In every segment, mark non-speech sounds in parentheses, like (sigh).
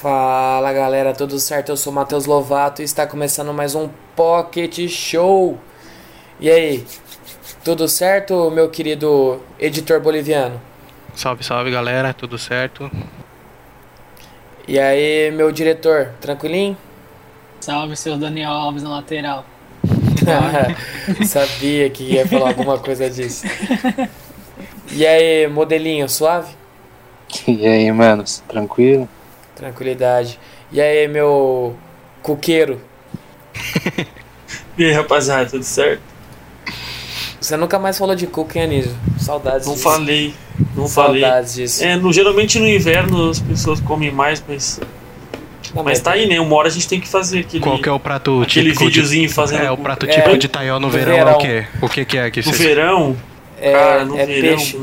Fala galera, tudo certo? Eu sou o Matheus Lovato e está começando mais um Pocket Show. E aí, tudo certo, meu querido editor boliviano? Salve, salve galera, tudo certo? E aí, meu diretor, tranquilinho? Salve, seu Daniel Alves na lateral. (laughs) Sabia que ia falar alguma coisa disso. E aí, modelinho, suave? E aí, manos, tranquilo? Tranquilidade. E aí, meu cuqueiro? (laughs) E aí, rapaziada, tudo certo? Você nunca mais falou de cuca, hein, Anísio? Saudades Não disso. falei, não falei. Saudades disso. É, no, geralmente no inverno as pessoas comem mais, mas, Não, mas tá aí, né? Uma hora a gente tem que fazer aquele, Qual que é o prato aquele típico videozinho de... fazendo É, o prato É, típico de Taiwan no no verão, é verão. o quê? O que que é que no vocês... verão. É, cara, no é verão. peixe.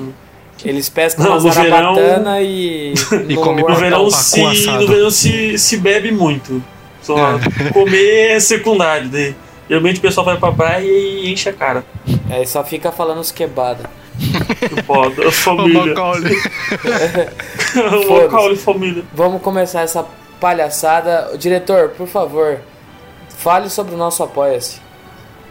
Eles pescam Não, uma verão- e. (laughs) E no come No verão, se, no verão se, se bebe muito. Só comer é secundário. Daí. Geralmente o pessoal vai pra praia e enche a cara. Aí só fica falando os quebada. Foda, (laughs) família. Macaulay. (laughs) o de família. Vamos começar essa palhaçada. Diretor, por favor, fale sobre o nosso Apoia-se.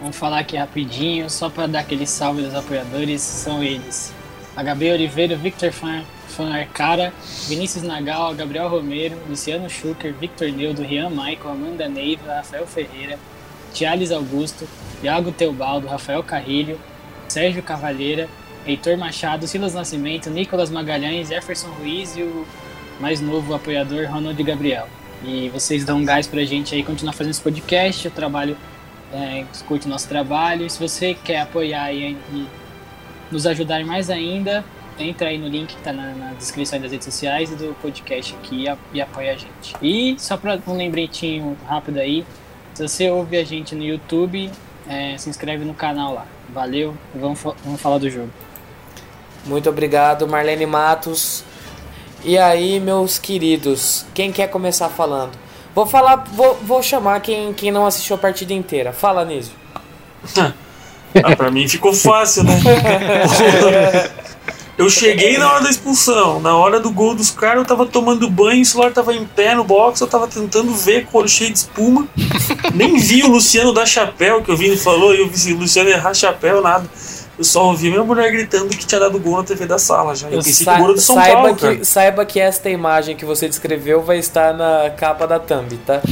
Vamos falar aqui rapidinho, só para dar aquele salve dos apoiadores, são eles. HB Oliveira, Victor Fan, Fan Arcara, Vinícius Nagal, Gabriel Romero, Luciano Schucker, Victor Neudo, Rian Michael, Amanda Neiva, Rafael Ferreira, Tiales Augusto, Iago Teobaldo, Rafael Carrilho, Sérgio Cavalheira, Heitor Machado, Silas Nascimento, Nicolas Magalhães, Jefferson Ruiz e o mais novo apoiador, Ronald Gabriel. E vocês dão um gás pra gente aí continuar fazendo esse podcast, o trabalho é, o nosso trabalho. E se você quer apoiar e, e nos ajudar mais ainda, entra aí no link que está na, na descrição das redes sociais e do podcast aqui e, a- e apoia a gente. E só para um lembretinho rápido aí, se você ouve a gente no YouTube, é, se inscreve no canal lá. Valeu, vamos, vamos falar do jogo. Muito obrigado, Marlene Matos. E aí, meus queridos, quem quer começar falando? Vou falar, vou, vou chamar quem, quem não assistiu a partida inteira. Fala, Nísio. (laughs) Ah, pra mim ficou fácil, né? (laughs) Eu cheguei na hora da expulsão, na hora do gol dos caras, eu tava tomando banho, o celular tava em pé no box, eu tava tentando ver com o olho cheio de espuma. Nem vi o Luciano dar chapéu, que eu vi ele falou, e eu vi o Luciano errar chapéu, nada. Eu só ouvi minha mulher gritando que tinha dado gol na TV da sala já. Eu pensei que o gol era do São saiba, Paulo, que, cara. saiba que esta imagem que você descreveu vai estar na capa da thumb, tá? (laughs)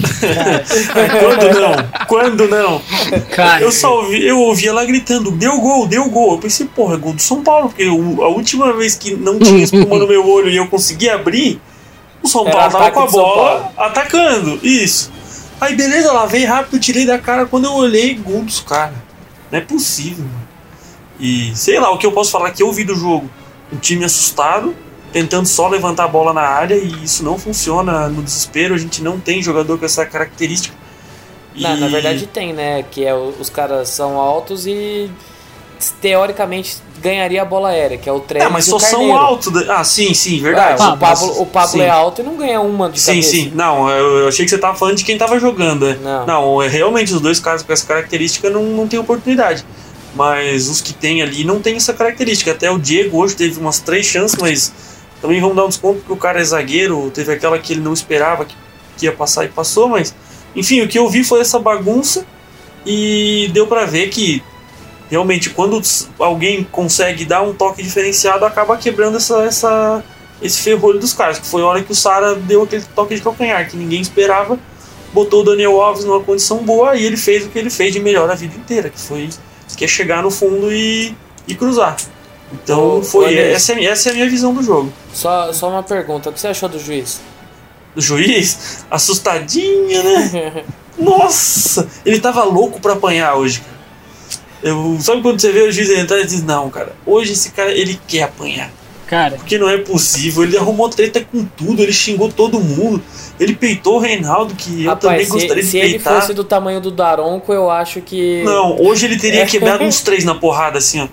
Quando não? Quando não? Cara, Eu só ouvi, eu ouvi ela gritando, deu gol, deu gol. Eu pensei, porra, é gol do São Paulo, porque o- a última vez que não tinha espuma no meu olho e eu consegui abrir, o São Era Paulo tava ataque com a bola atacando. Isso. Aí beleza, lavei rápido, tirei da cara. Quando eu olhei, gol dos caras. Não é possível, mano. E sei lá, o que eu posso falar que eu vi do jogo. Um time assustado, tentando só levantar a bola na área e isso não funciona no desespero. A gente não tem jogador com essa característica. Não, E- na verdade tem, né? Que é os caras são altos e teoricamente ganharia a bola aérea, que é o Trellis É, mas e só são altos. da- Ah, sim, sim, Ah, verdade. o Pablo, o Pablo é alto e não ganha uma de Sim, cabeça. sim. Não, eu, eu achei que você tava falando de quem tava jogando. né? Não. Não, é, realmente os dois caras com essa característica não, não tem oportunidade. Mas os que tem ali não tem essa característica. Até o Diego hoje teve umas três chances, mas também vamos dar um desconto porque o cara é zagueiro. Teve aquela que ele não esperava que, que ia passar e passou, mas enfim, o que eu vi foi essa bagunça e deu pra ver que realmente quando alguém consegue dar um toque diferenciado acaba quebrando essa, essa esse ferrolho dos caras, que foi a hora que o Sara deu aquele toque de calcanhar que ninguém esperava, botou o Daniel Alves numa condição boa e ele fez o que ele fez de melhor a vida inteira, que foi que é chegar no fundo e, e cruzar. Então foi essa, é, a minha- essa é a minha visão do jogo. Só, só uma pergunta, o que você achou do juiz? Do juiz, assustadinho, né? (laughs) Nossa, ele tava louco pra apanhar hoje, cara. Eu, sabe quando você vê o juiz entrar e diz, não, cara, hoje esse cara, ele quer apanhar. Cara, Porque não é possível. Ele arrumou treta com tudo, ele xingou todo mundo. Ele peitou o Reinaldo, que eu também Rapaz, gostaria se, de se ele peitar. fosse do tamanho do Daronco, eu acho que. Não, hoje ele teria É. quebrado (laughs) uns três na porrada, assim, ó.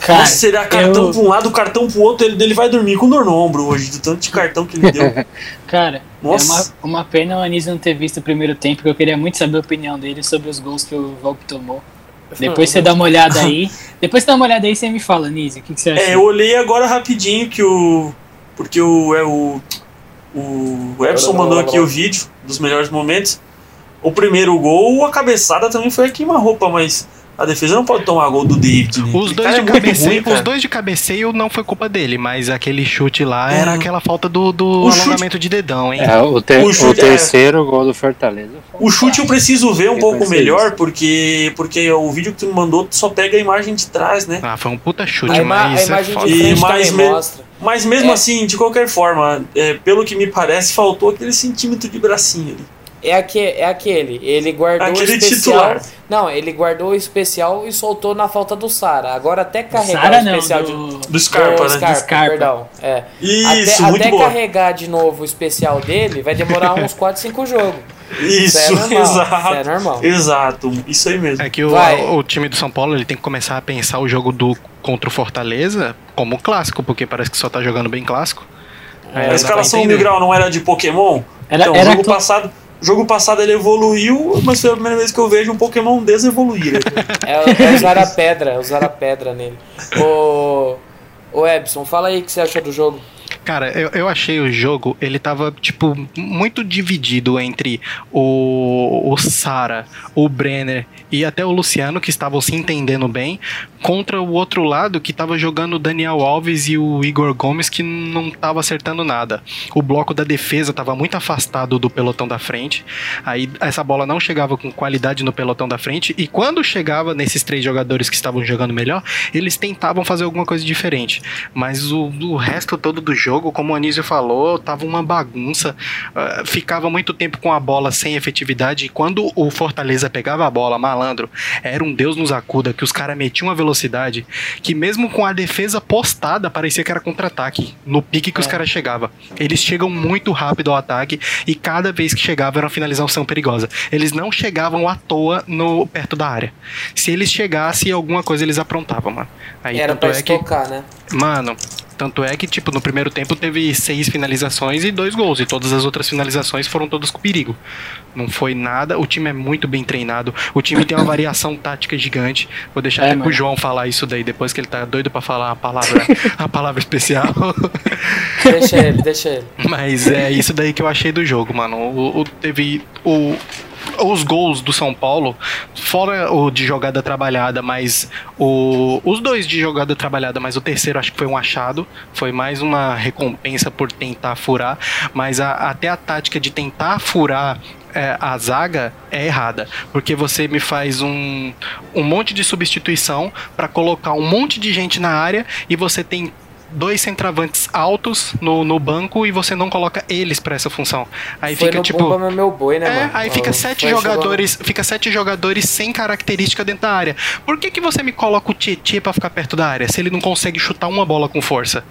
cara, Nossa, seria cartão eu- pra um lado, cartão pro outro, ele, ele vai dormir com dor no ombro hoje, do tanto de cartão que ele deu. (laughs) cara, Nossa. é uma, uma pena o Anísio não ter visto o primeiro tempo, porque eu queria muito saber a opinião dele sobre os gols que o Volpe tomou. (laughs) Depois você dá uma olhada aí. Depois você dá uma olhada aí e você me fala, Anísio, o que, que você achou? É, eu olhei agora rapidinho que o. Porque o. É o. O Epson mandou aqui o vídeo dos melhores momentos. O primeiro gol, a cabeçada também foi a queima-roupa, mas a defesa não pode tomar gol do David. né? Os dois, de é cabeceio, ruim, os dois de cabeceio não foi culpa dele, mas aquele chute lá era Hum. aquela falta do, do O chute- alongamento de dedão, hein? É, o, ter- O o chute é- terceiro gol do Fortaleza. O chute eu preciso ver um Eu pouco melhor, isso. porque, porque o vídeo que tu me mandou só pega a imagem de trás, né? Ah, foi um puta chute, A, ima- a mas é imagem foda. de E frente mais também me- mostra. Mas mesmo É. assim, de qualquer forma, é, pelo que me parece, faltou aquele centímetro de bracinho ali. É, aque, é aquele. Ele guardou Aquele o especial. titular. Não, ele guardou o especial e soltou na falta do Sara. Agora até carregar Sara o não, especial do... de. Do Scarpa, do né? Scarpa, Scarpa. perdão. É. Isso, até muito até carregar de novo o especial dele, vai demorar (laughs) uns 4, 5 jogos. Isso, é normal, exato. isso é normal. Exato, isso aí mesmo. É que o, o time do São Paulo ele tem que começar a pensar o jogo do contra o Fortaleza como clássico, porque parece que só tá jogando bem clássico. É, a escalação entender. grau não era de Pokémon? Era, então, era jogo cla- passado, jogo passado ele evoluiu, mas foi a primeira vez que eu vejo um Pokémon desevoluir. É, é usar a pedra, é usar a pedra nele. Ô. Ô Ebson, fala aí o que você achou do jogo. Cara, eu, eu achei o jogo, ele tava, tipo, muito dividido entre o, o Sara, o Brenner e até o Luciano, que estavam se entendendo bem, contra o outro lado, que tava jogando o Daniel Alves e o Igor Gomes, que não tava acertando nada. O bloco da defesa tava muito afastado do pelotão da frente, aí essa bola não chegava com qualidade no pelotão da frente, e quando chegava nesses três jogadores que estavam jogando melhor, eles tentavam fazer alguma coisa diferente. Mas o, o resto todo do jogo, como o Anísio falou, tava uma bagunça. ah, ficava muito tempo com a bola sem efetividade. E quando o Fortaleza pegava a bola, malandro, era um Deus nos acuda, que os caras metiam uma velocidade que, mesmo com a defesa postada, parecia que era contra-ataque. No pique que os caras chegavam. Eles chegam muito rápido ao ataque e cada vez que chegava era uma finalização perigosa. Eles não chegavam à toa no, perto da área. Se eles chegassem, alguma coisa eles aprontavam, mano. Aí, Era pra é que estocar, né? Mano, tanto é que, tipo, no primeiro tempo teve seis finalizações e dois gols. E todas as outras finalizações foram todas com perigo. Não foi nada. O time é muito bem treinado. O time tem uma variação (coughs) tática gigante. Vou deixar É, até mano. João falar isso daí depois que ele tá doido pra falar a palavra, (laughs) a palavra especial. (laughs) Deixa ele, deixa ele. Mas é isso daí que eu achei do jogo, mano. O, o- teve o, os gols do São Paulo, fora o de jogada trabalhada, mas o, os dois de jogada trabalhada, mas o terceiro acho que foi um achado. Foi mais uma recompensa por tentar furar. Mas a- até a tática de tentar furar é, a zaga é errada. Porque você me faz um, um monte de substituição para colocar um monte de gente na área e você tem dois centravantes altos no, no banco e você não coloca eles para essa função. Aí Foi fica tipo. Bumba Meu Boi, né, É, mano? aí fica sete jogadores, fica sete jogadores sem característica dentro da área. Por que, que você me coloca o Tietê pra ficar perto da área se ele não consegue chutar uma bola com força?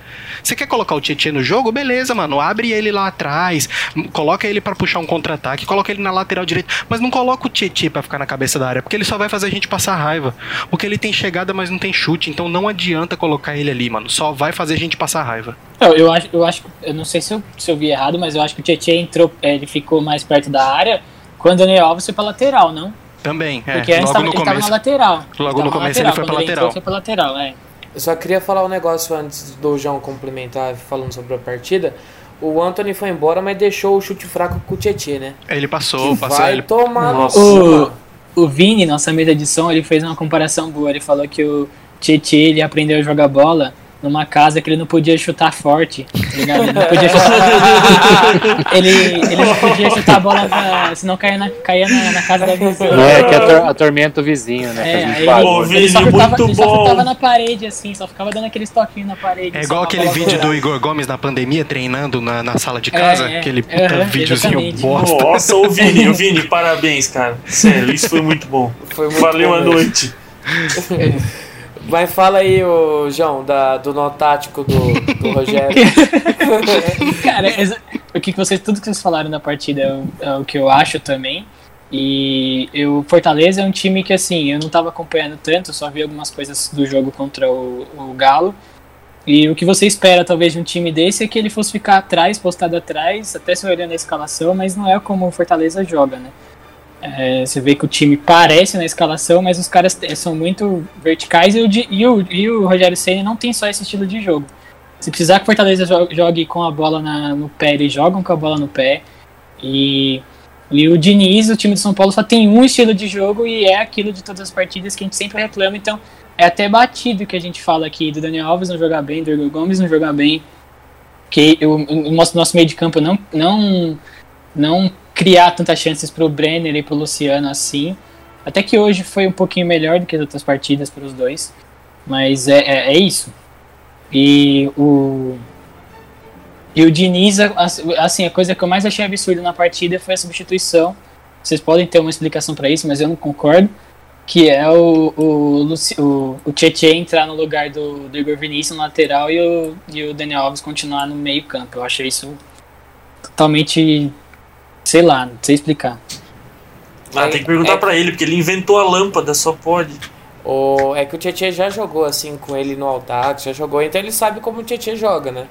Você quer colocar o Tietê no jogo? Beleza, mano. Abre ele lá atrás, coloca ele pra puxar um contra-ataque, coloca ele na lateral direita, mas não coloca o Tietê pra ficar na cabeça da área, porque ele só vai fazer a gente passar raiva. Porque ele tem chegada, mas não tem chute, então não adianta colocar ele ali, mano. Só vai fazer a gente passar raiva. Eu, eu acho, eu acho, eu não sei se eu, se eu vi errado, mas eu acho que o Tietchan entrou, é, ele ficou mais perto da área quando o Daniel Alves foi pra lateral, não? Também, é. Porque antes logo tava, no ele tava na começo. lateral. Logo no começo ele foi Quando pra entrou, lateral. foi pra lateral, é. Eu só queria falar um negócio antes do João complementar falando sobre a partida. O Anthony foi embora, mas deixou o chute fraco com o Tietchan, né? Ele passou, Que passou vai ele. tomar no Nossa. O, o Vini, nossa mesa de som, ele fez uma comparação boa. Ele falou que o Tietchan, ele aprendeu a jogar bola numa casa que ele não podia chutar forte, tá ligado? Ele não podia chutar... ele, ele não podia chutar a bola pra... senão caía na, caía na, na casa da vizinha. É que ator- atormenta o vizinho, né? É, ele, Vini, ele só chutava, muito ele só bom. chutava na parede, assim, só ficava dando aqueles toquinhos na parede. É igual aquele vídeo do. Igor Gomes na pandemia treinando na, na sala de casa, É, é. aquele puta Aham, videozinho exatamente. bosta. Nossa, ô Vini, ô Vini, (laughs) parabéns, cara. Sério, isso foi muito bom. Foi muito Valeu bom a noite. (laughs) Mas fala aí, ô, João, da, do nó tático do, do Rogério. (laughs) Cara, o que vocês, tudo que vocês falaram na partida é o, é o que eu acho também. E eu, Fortaleza é um time que assim, eu não tava acompanhando tanto, só vi algumas coisas do jogo contra o, o Galo. E o que você espera talvez de um time desse é que ele fosse ficar atrás, postado atrás, até se olhando a escalação, mas não é como o Fortaleza joga, né? É, você vê que o time parece na escalação, mas os caras são muito verticais e o, e o, e o Rogério Ceni não tem só esse estilo de jogo. Se precisar que o Fortaleza jo- jogue com a bola na- no pé, eles jogam com a bola no pé. E, e o Diniz, o time de São Paulo, só tem um estilo de jogo e é aquilo de todas as partidas que a gente sempre reclama. Então é até batido que a gente fala aqui do Daniel Alves não jogar bem, do Igor Gomes não jogar bem. Que o, o nosso, nosso meio de campo não, não, não criar tantas chances pro Brenner e pro Luciano assim. Até que hoje foi um pouquinho melhor do que as outras partidas para os dois. Mas é, é, é isso. E o. E o Diniz, assim, a coisa que eu mais achei absurda na partida foi a substituição. Vocês podem ter uma explicação para isso, mas eu não concordo. Que é o, o, Luci- o, o Tietchan entrar no lugar do, do Igor Vinícius no lateral e o, e o Daniel Alves continuar no meio campo. Eu achei isso totalmente. Sei lá, não sei explicar. Ah, tem que perguntar É- pra ele, porque ele inventou a lâmpada, só pode. O, é que o Tietchan já jogou assim com ele no Aldax, já jogou, então ele sabe como o Tietchan joga, né?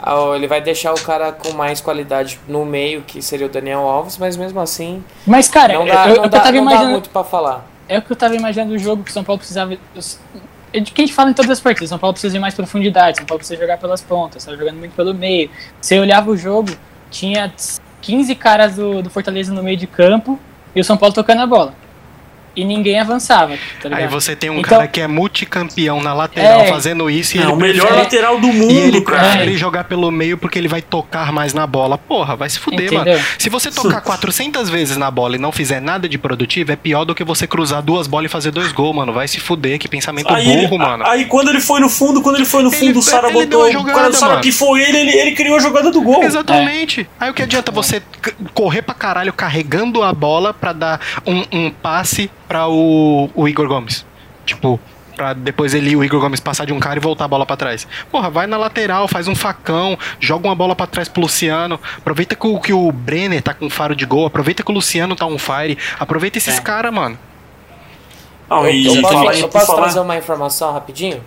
Ah, Ele vai deixar o cara com mais qualidade no meio, que seria o Daniel Alves, mas mesmo assim Mas, cara, não eu, dá, eu, não eu dá, tava não dá imaginando. muito pra falar. É o que eu tava imaginando do jogo que o São Paulo precisava. É de que a gente fala em todas as partidas. São Paulo precisa de mais profundidade, São Paulo precisa jogar pelas pontas, tá jogando muito pelo meio. Você olhava o jogo, tinha 15 caras do, do Fortaleza no meio de campo e o São Paulo tocando a bola. E ninguém avançava, tá ligado? Aí você tem um Então- cara que é multicampeão na lateral É. fazendo isso e É ele o melhor prefere- lateral do E mundo, ele cara. prefere jogar pelo meio porque ele vai tocar mais na bola. Porra, vai se fuder, Entendeu? mano. Se você tocar 400 vezes na bola e não fizer nada de produtivo, é pior do que você cruzar duas bolas e fazer dois gols, mano. Vai se fuder, que pensamento Aí, ele- burro, mano. aí quando ele foi no fundo, quando ele foi no Ele- fundo, o Sara ele botou. a o jogada, cara do Sara foi ele, ele, ele criou a jogada do gol. Exatamente. Aí o que adianta você correr pra caralho carregando a bola pra dar um, um passe pra o, o Igor Gomes? Tipo, pra depois ele, o Igor Gomes, passar de um cara e voltar a bola pra trás. Porra, vai na lateral, faz um facão, joga uma bola pra trás pro Luciano. Aproveita que o, que o Brenner tá com faro de gol, aproveita que o Luciano tá on fire. Aproveita esses É. caras, mano. Não, Eu, eu posso, falar, eu posso falar, trazer uma informação rapidinho?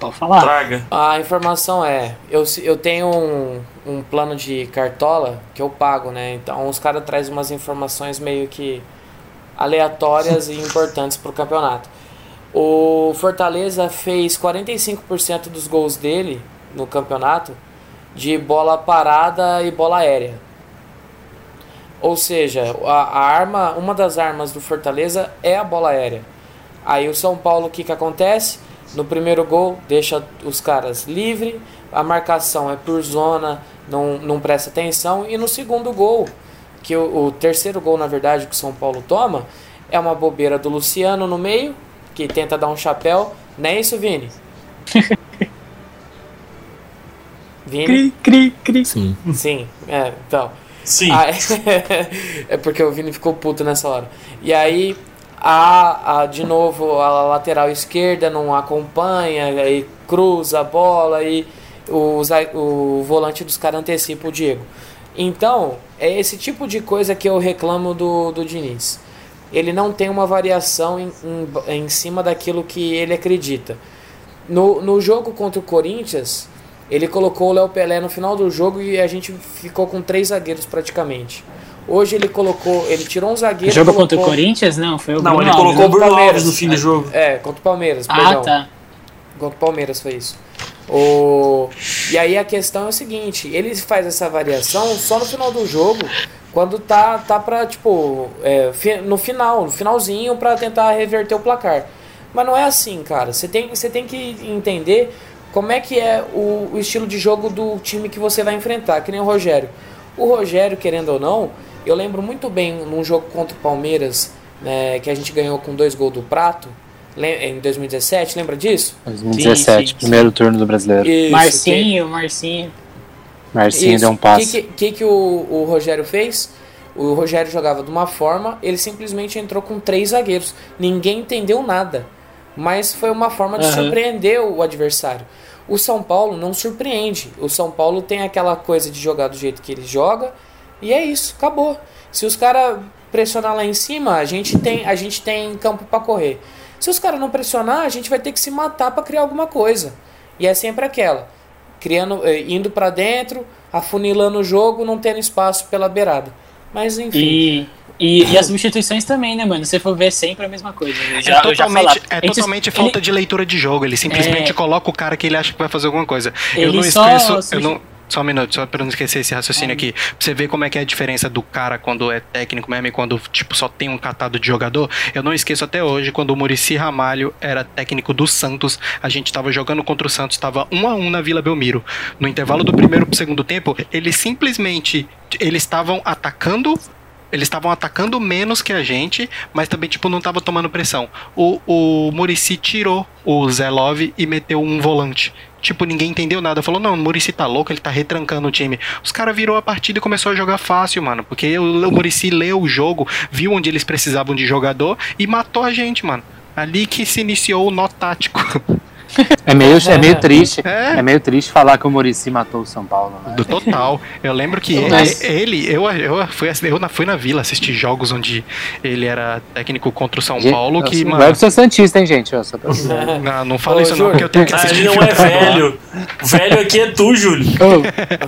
Pode falar. traga. A informação é, eu, eu tenho um, um plano de cartola que eu pago, né? Então os caras trazem umas informações meio que aleatórias e importantes pro campeonato. O Fortaleza fez 45% dos gols dele no campeonato de bola parada e bola aérea. Ou seja, a, a arma, uma das armas do Fortaleza é a bola aérea. Aí o São Paulo, o que, que acontece? No primeiro gol, deixa os caras livre, a marcação é por zona, não, não presta atenção. E no segundo gol, que o, o terceiro gol, na verdade, que o São Paulo toma, é uma bobeira do Luciano no meio, que tenta dar um chapéu. Não é isso, Vini? (laughs) Vini? Cri, cri, cri. Sim. Sim, é, então. Sim. Ah, (laughs) é porque o Vini ficou puto nessa hora. E aí, a, a, de novo, a lateral esquerda não acompanha, aí cruza a bola e o, o volante dos caras antecipa o Diego. Então, é esse tipo de coisa que eu reclamo do, do Diniz. Ele não tem uma variação em, em, em cima daquilo que ele acredita. No, no jogo contra o Corinthians, ele colocou o Léo Pelé no final do jogo e a gente ficou com três zagueiros praticamente. Hoje ele colocou, ele tirou um zagueiro. Jogo colocou, contra o Corinthians? Não, foi o Não, Bruno ele colocou o? Bruno Palmeiras. Alves no fim do jogo. É, contra o Palmeiras, Ah, perdão. tá. Contra o Palmeiras foi isso. O... E aí a questão é o seguinte, ele faz essa variação só no final do jogo, quando tá, tá pra, tipo, é, no final, no finalzinho, pra tentar reverter o placar. Mas não é assim, cara. Você tem, você tem que entender como é que é o, o estilo de jogo do time que você vai enfrentar, que nem o Rogério. O Rogério, querendo ou não, eu lembro muito bem num jogo contra o Palmeiras, né, que a gente ganhou com dois gols do Prato, em 2017, lembra disso? 2017, Sim, sim, primeiro turno do brasileiro. Isso, Marcinho, Marcinho. Marcinho Isso. deu um O passe. que, que, que o, o Rogério fez? O Rogério jogava de uma forma, ele simplesmente entrou com três zagueiros. Ninguém entendeu nada. mas foi uma forma de Aham. surpreender o adversário. O São Paulo não surpreende. O São Paulo tem aquela coisa de jogar do jeito que ele joga e é isso, acabou. Se os caras pressionar lá em cima, a gente tem, a gente tem campo para correr. Se os caras não pressionar, a gente vai ter que se matar para criar alguma coisa. E é sempre aquela, criando, eh, indo para dentro, afunilando o jogo, não tendo espaço pela beirada. Mas enfim. E, e, e as substituições também, né, mano? Se você for ver, é sempre a mesma coisa. Eu já, é totalmente, é totalmente ele- falta de leitura de jogo. Ele simplesmente É. coloca o cara que ele acha que vai fazer alguma coisa. eu não esqueço. Eu não, só um minuto, só pra não esquecer esse raciocínio aqui. Pra você ver como é que é a diferença do cara quando é técnico mesmo e quando, tipo, só tem um catado de jogador. Eu não esqueço até hoje quando o Murici Ramalho era técnico do Santos. A gente tava jogando contra o Santos, tava um a um na Vila Belmiro. No intervalo do primeiro pro segundo tempo, eles simplesmente. Eles estavam atacando eles estavam atacando menos que a gente, mas também, tipo, não tava tomando pressão. O, o Murici tirou o Zé Love e meteu um volante. Tipo, ninguém entendeu nada. Falou, não, o Murici tá louco, ele tá retrancando o time. Os caras virou a partida e começou a jogar fácil, mano. Porque o, o Murici leu o jogo, viu onde eles precisavam de jogador e matou a gente, mano. Ali que se iniciou o nó tático. (laughs) É meio, é meio triste. É. É. meio triste falar que o Murici matou o São Paulo. Né? Do total. Eu lembro que ele, Mas- ele- eu, eu, fui, eu na- fui na vila assistir jogos onde ele era técnico contra o São Gente, Paulo, que, mano. Eu sou Santista, hein, gente? Avisar. Não, não fala Ô, isso não, Júlio. porque eu tenho que Ah, assistir. ele não é velho. Velho aqui é tu, Júlio.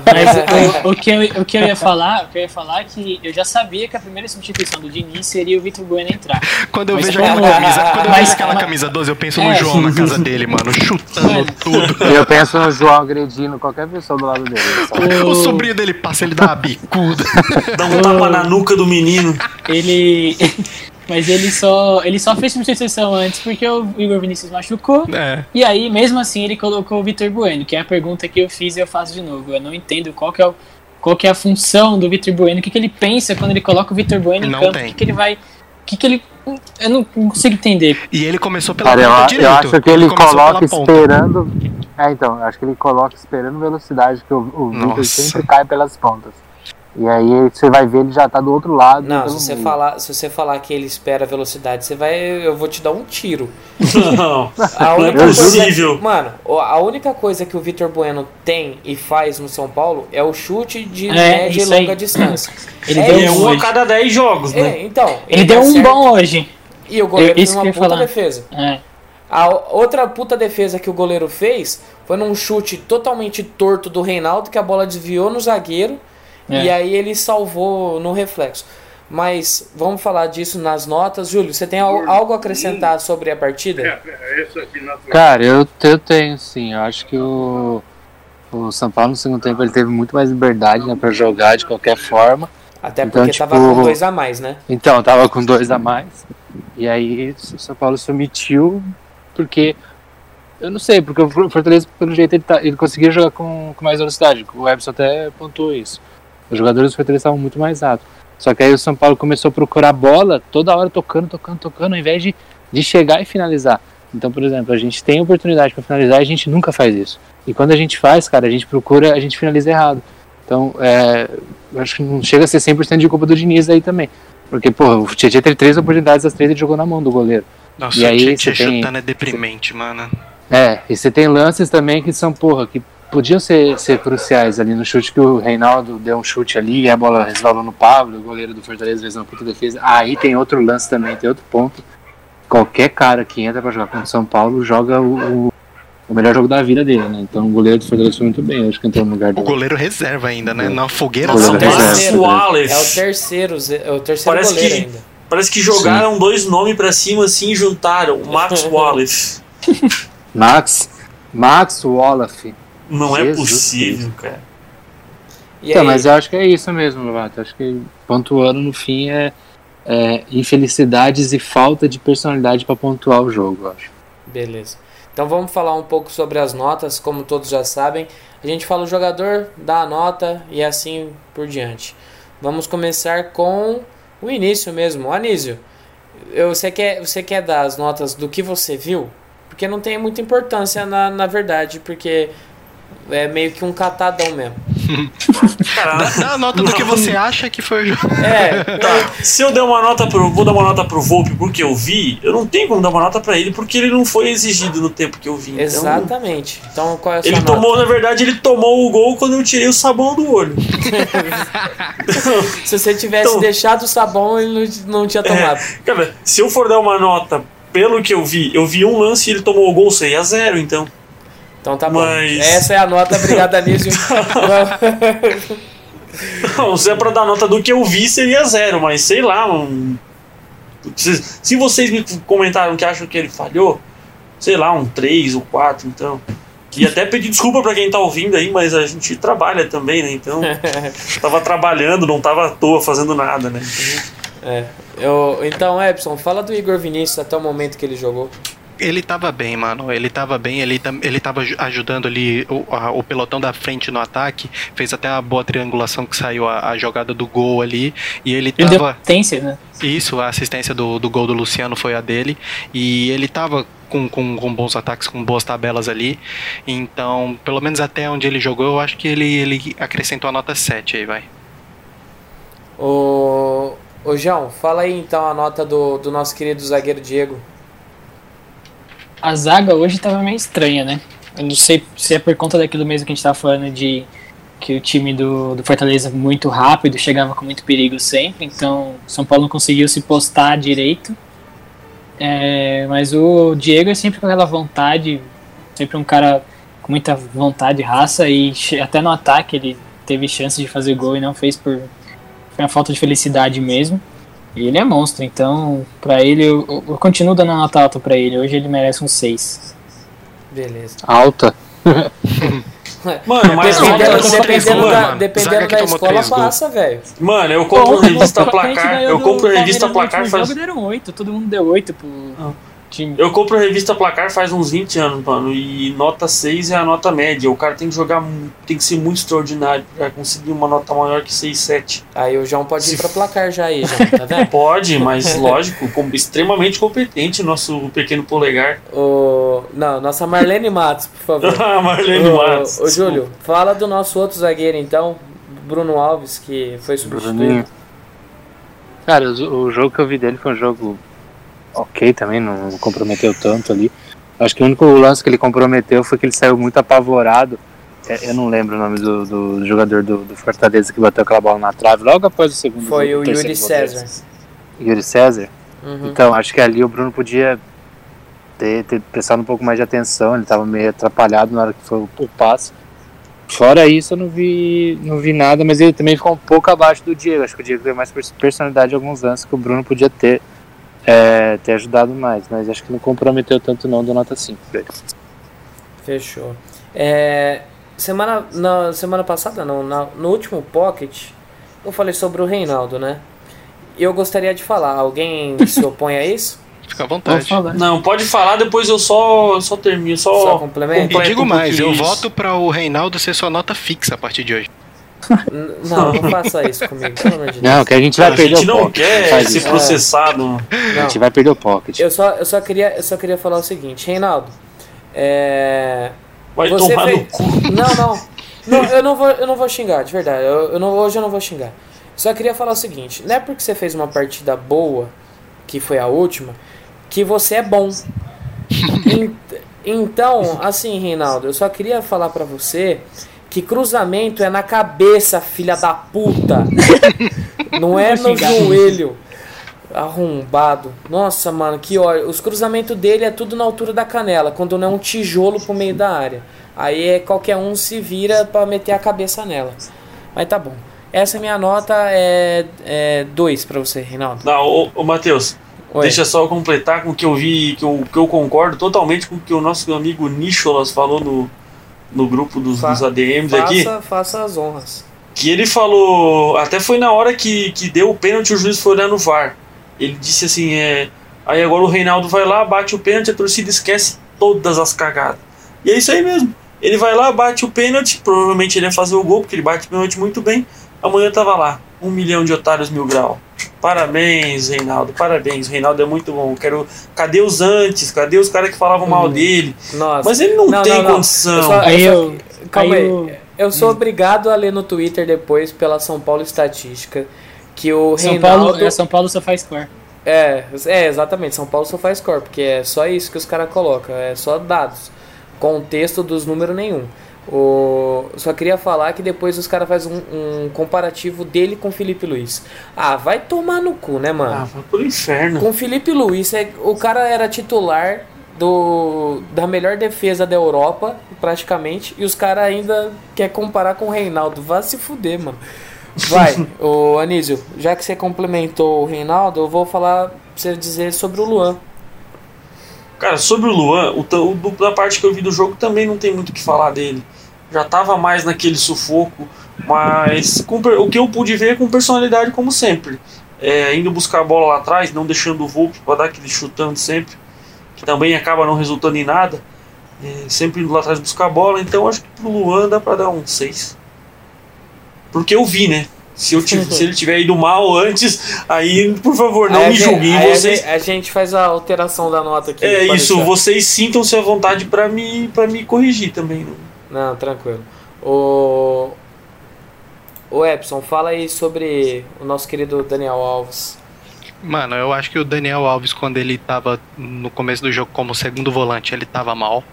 Mas o, o que eu, o que eu ia falar, o que eu ia falar é que eu já sabia que a primeira substituição do Diniz seria o Vitor Bueno entrar. Quando eu Mas vejo aquela camisa, quando eu Mas- vejo aquela camisa 12, eu penso no É. João na casa dele, mano, chutando tudo. (laughs) Eu penso no João agredindo qualquer pessoa do lado dele. sabe? O sobrinho dele passa, ele dá uma bicuda. (laughs) Dá um tapa na nuca do menino. Ele. (laughs) Mas ele só, ele só fez substituição antes porque o Igor Vinícius machucou. É. E aí, mesmo assim, ele colocou o Vitor Bueno, que é a pergunta que eu fiz e eu faço de novo. Eu não entendo qual que é, o, qual que é a função do Vitor Bueno, o que, que ele pensa quando ele coloca o Vitor Bueno em Não campo, tem. o que, que ele vai. O que, que ele. Eu não consigo entender. E ele começou pela Cara, eu, ponta eu direito. acho que ele começou coloca esperando. É, então, eu acho que ele coloca esperando velocidade, que o, o Vitor sempre cai pelas pontas. E aí você vai ver, ele já tá do outro lado. Não, se você, falar, se você falar que ele espera a velocidade, você vai. Eu vou te dar um tiro. Não, (laughs) A não é única coisa- possível. mano, a única coisa que o Vitor Bueno tem e faz no São Paulo é o chute de É, média e isso aí. longa distância. Ele É deu Ele um a hoje. cada 10 jogos, né? É, então. Ele deu um bom hoje. E o goleiro fez uma puta falar. defesa. É. A outra puta defesa que o goleiro fez foi num chute totalmente torto do Reinaldo, que a bola desviou no zagueiro É. e aí ele salvou no reflexo. Mas vamos falar disso nas notas. Júlio, você tem al- algo a acrescentar sobre a partida? Cara, eu, eu tenho sim. Eu acho que o, o São Paulo no segundo tempo ele teve muito mais liberdade né, pra jogar de qualquer forma. Até Então, porque tipo, tava com dois a mais, né? Então, tava com dois a mais. E aí o São Paulo se omitiu porque. Eu não sei, porque o Fortaleza, pelo jeito, ele, tá, ele conseguia jogar com, com mais velocidade. O Ebson até pontuou isso. Os jogadores do Fortaleza estavam muito mais rápidos. Só que aí o São Paulo começou a procurar bola toda hora tocando, tocando, tocando, ao invés de, de chegar e finalizar. Então, por exemplo, a gente tem oportunidade para finalizar e a gente nunca faz isso. E quando a gente faz, cara, a gente procura, a gente finaliza errado. Então, é, acho que não chega a ser 100% de culpa do Diniz aí também. Porque, pô, o Tietchan teve três oportunidades, as três ele jogou na mão do goleiro. Nossa, E aí o Tietchan você tem- chutando é deprimente, mano. É, e você tem lances também que são, porra, que podiam ser, ser cruciais ali no chute que o Reinaldo deu um chute ali e a bola resvalou no Pablo, o goleiro do Fortaleza fez uma puta defesa. Aí tem outro lance também, tem outro ponto. Qualquer cara que entra pra jogar contra o São Paulo joga o, o, o melhor jogo da vida dele, né? Então o goleiro do Fortaleza foi muito bem, acho que entrou no lugar O do. goleiro reserva ainda, né? Na fogueira Goleiro É o são Wallace. é o terceiro, é o terceiro Parece goleiro que- ainda. Parece que jogaram dois nomes pra cima assim e juntaram. O Max (laughs) Wallace. Max, Max Wolof. Não é Jesus possível, cara. E Então, aí, mas eu acho que é isso mesmo, Lovato. Acho que pontuando no fim é, é infelicidades e falta de personalidade pra pontuar o jogo, eu acho. Beleza. Então vamos falar um pouco sobre as notas, como todos já sabem. A gente fala o jogador, dá a nota e assim por diante. Vamos começar com o início mesmo. Anísio, eu, você, quer, você quer dar as notas do que você viu? Porque não tem muita importância na, na verdade, porque é meio que um catadão mesmo. Cara, Dá, a nota do que você acha que foi o jogo. (laughs) É, Tá, se eu der uma nota pro. Vou dar uma nota pro Volpe porque eu vi, eu não tenho como dar uma nota pra ele porque ele não foi exigido no tempo que eu vi. Então, exatamente. Então qual é a sua ele nota? tomou, na verdade, ele tomou o gol quando eu tirei o sabão do olho. (laughs) Se você tivesse Então- deixado o sabão, ele não, não tinha tomado. É, cara, se eu for dar uma nota pelo que eu vi, eu vi um lance e ele tomou o gol 6 a 0 então. Então tá bom. Mas- Essa é a nota, obrigado, Anísio. (laughs) Não, se é pra dar nota do que eu vi, seria zero, mas sei lá, um. Se, vocês me comentaram que acham que ele falhou, sei lá, um 3 ou 4, então. E até pedir desculpa pra quem tá ouvindo aí, mas a gente trabalha também, né? Então, (laughs) tava trabalhando, não tava à toa fazendo nada, né? É. Eu, então, Epson, fala do Igor Vinícius até o momento que ele jogou. Ele tava bem, mano. Ele tava bem, ele, ele tava aju- ajudando ali o, a- o pelotão da frente no ataque. Fez até uma boa triangulação que saiu a, a jogada do gol ali. E ele Ele deu tava. potência, né? Isso, a assistência do, do gol do Luciano foi a dele. E ele tava com, com, com bons ataques, com boas tabelas ali. Então, pelo menos até onde ele jogou, eu acho que ele, ele acrescentou a nota 7 aí, vai. Ô, ô João, fala aí então a nota do, do nosso querido zagueiro Diego. A zaga hoje tava meio estranha, né? Eu não sei se é por conta daquilo mesmo que a gente tava falando de que o time do, do Fortaleza muito rápido, chegava com muito perigo sempre, então São Paulo não conseguiu se postar direito. É, mas o Diego é sempre com aquela vontade, sempre um cara com muita vontade, raça, e até no ataque ele teve chance de fazer gol e não fez por uma falta de felicidade mesmo. E ele é monstro, então pra ele eu, eu- eu continuo dando a nota alta pra ele. Hoje ele merece um 6. Beleza. Alta. (laughs) Mano, mas Dependendo, nota tomou sete, três dependendo da, mano. dependendo da escola, passa, velho. Mano, eu (laughs) compro revista Quando a gente placar. Eu compro revista placar faz. jogo deram 8, todo mundo deu 8 pro time. Eu compro a revista Placar faz uns 20 anos, mano, e nota 6 é a nota média. O cara tem que jogar, tem que ser muito extraordinário pra conseguir uma nota maior que 6, 7. Aí o João pode ir Se pra placar já aí, (laughs) João, tá vendo? Pode, mas lógico, com- extremamente competente nosso pequeno polegar. O... Não, nossa Marlene Matos, por favor. (laughs) Ah, Marlene Ô, Matos. Ô, Júlio, fala do nosso outro zagueiro então, Bruno Alves, que foi substituído. Bruninho. Cara, o, o jogo que eu vi dele foi um jogo ok também, não comprometeu tanto ali. Acho que o único lance que ele comprometeu foi que ele saiu muito apavorado. É, Eu não lembro o nome do, do jogador do, do Fortaleza que bateu aquela bola na trave logo após o segundo Foi gol, o Yuri. César. Yuri César? Uhum. Então, acho que ali o Bruno podia ter, ter prestado um pouco mais de atenção, ele estava meio atrapalhado na hora que foi o, o passe. Fora isso, eu não vi, não vi nada, mas ele também ficou um pouco abaixo do Diego. Acho que o Diego teve mais pers- personalidade em alguns lances que o Bruno podia ter, é, ter ajudado mais, mas acho que não comprometeu tanto não do nota 5 pra ele. Fechou. É, semana, na semana passada, não, na- no último Pocket, eu falei sobre o Reinaldo, né? E eu gostaria de falar. Alguém (laughs) se opõe a isso? Fica à vontade. Não, pode falar, depois eu só, só termino, só, Só complemento? E digo mais, eu isso. voto para o Reinaldo ser sua nota fixa a partir de hoje. Não, não faça isso comigo, pelo amor de Deus. Não, que a gente vai A perder gente o não pocket. quer ser isso. processado. A gente vai perder o pocket. Eu só, eu só queria, eu só queria falar o seguinte, Reinaldo. É, Vai Você tomar fez- no cu. Não, não. Não, eu não vou, eu não vou xingar, de verdade. Eu, eu não, hoje eu não vou xingar. Só queria falar o seguinte: não é porque você fez uma partida boa, que foi a última, que você é bom. (laughs) En- então, assim, Reinaldo, eu só queria falar pra você que cruzamento é na cabeça, filha da puta. (laughs) Não é no joelho. Arrombado. Nossa, mano, que ódio. Os cruzamentos dele é tudo na altura da canela, quando não é um tijolo pro meio da área. Aí é qualquer um se vira pra meter a cabeça nela. Mas tá bom. Essa é minha nota é 2 pra você, Reinaldo. Não, ô, ô Matheus, Oi. deixa só eu completar com o que eu vi, que eu, que eu concordo totalmente com o que o nosso amigo Nicholas falou no, no grupo dos, Fa- dos ADMs aqui. faça, faça as honras. Que ele falou, até foi na hora que, que deu o pênalti, o juiz foi olhar no VAR. Ele disse assim: é. Aí agora o Reinaldo vai lá, bate o pênalti, a torcida esquece todas as cagadas. E é isso aí mesmo. Ele vai lá, bate o pênalti, provavelmente ele ia fazer o gol, porque ele bate o pênalti muito bem. Amanhã tava lá, um milhão de otários mil grau. Parabéns, Reinaldo, parabéns. O Reinaldo é muito bom. Quero. Cadê os antes? Cadê os caras que falavam mal Hum. dele? Nossa. Mas ele não, Não, tem não, não. condição. Eu só- Aí eu. Calma aí eu- eu sou obrigado a ler no Twitter depois pela São Paulo Estatística que o São Reinaldo Paulo, é, São Paulo só faz score. É, é, exatamente. São Paulo só faz score, porque é só isso que os caras colocam, é só dados. Contexto dos números nenhum. O... Só queria falar que depois os caras fazem um, um comparativo dele com o Felipe Luiz. Ah, vai tomar no cu, né, mano? Ah, vai pro inferno. Com o Felipe Luiz, é, o cara era titular do, da melhor defesa da Europa, praticamente, e os caras ainda quer comparar com o Reinaldo. Vá se fuder, mano. Vai, (laughs) o Anísio, já que você complementou o Reinaldo, eu vou falar pra você dizer sobre o Luan. Cara, sobre o Luan, o, o, da parte que eu vi do jogo também não tem muito o que falar dele. Já tava mais naquele sufoco, mas com o que eu pude ver é com personalidade como sempre. É, indo buscar a bola lá atrás, não deixando o Volpe para dar aquele chutando sempre, que também acaba não resultando em nada. É, sempre indo lá atrás buscar a bola, então acho que pro Luan dá pra dar um 6. Porque eu vi, né? Se, eu tiv- (laughs) se ele tiver ido mal antes, aí, por favor, não Aí me gente- julguem. Vocês, gente- A gente faz a alteração da nota aqui. é isso, deixar. vocês sintam-se à vontade pra me, pra me corrigir também. né? Não, tranquilo. O. O Epson, fala aí sobre o nosso querido Daniel Alves. Mano, eu acho que o Daniel Alves, quando ele tava no começo do jogo como segundo volante, ele tava mal.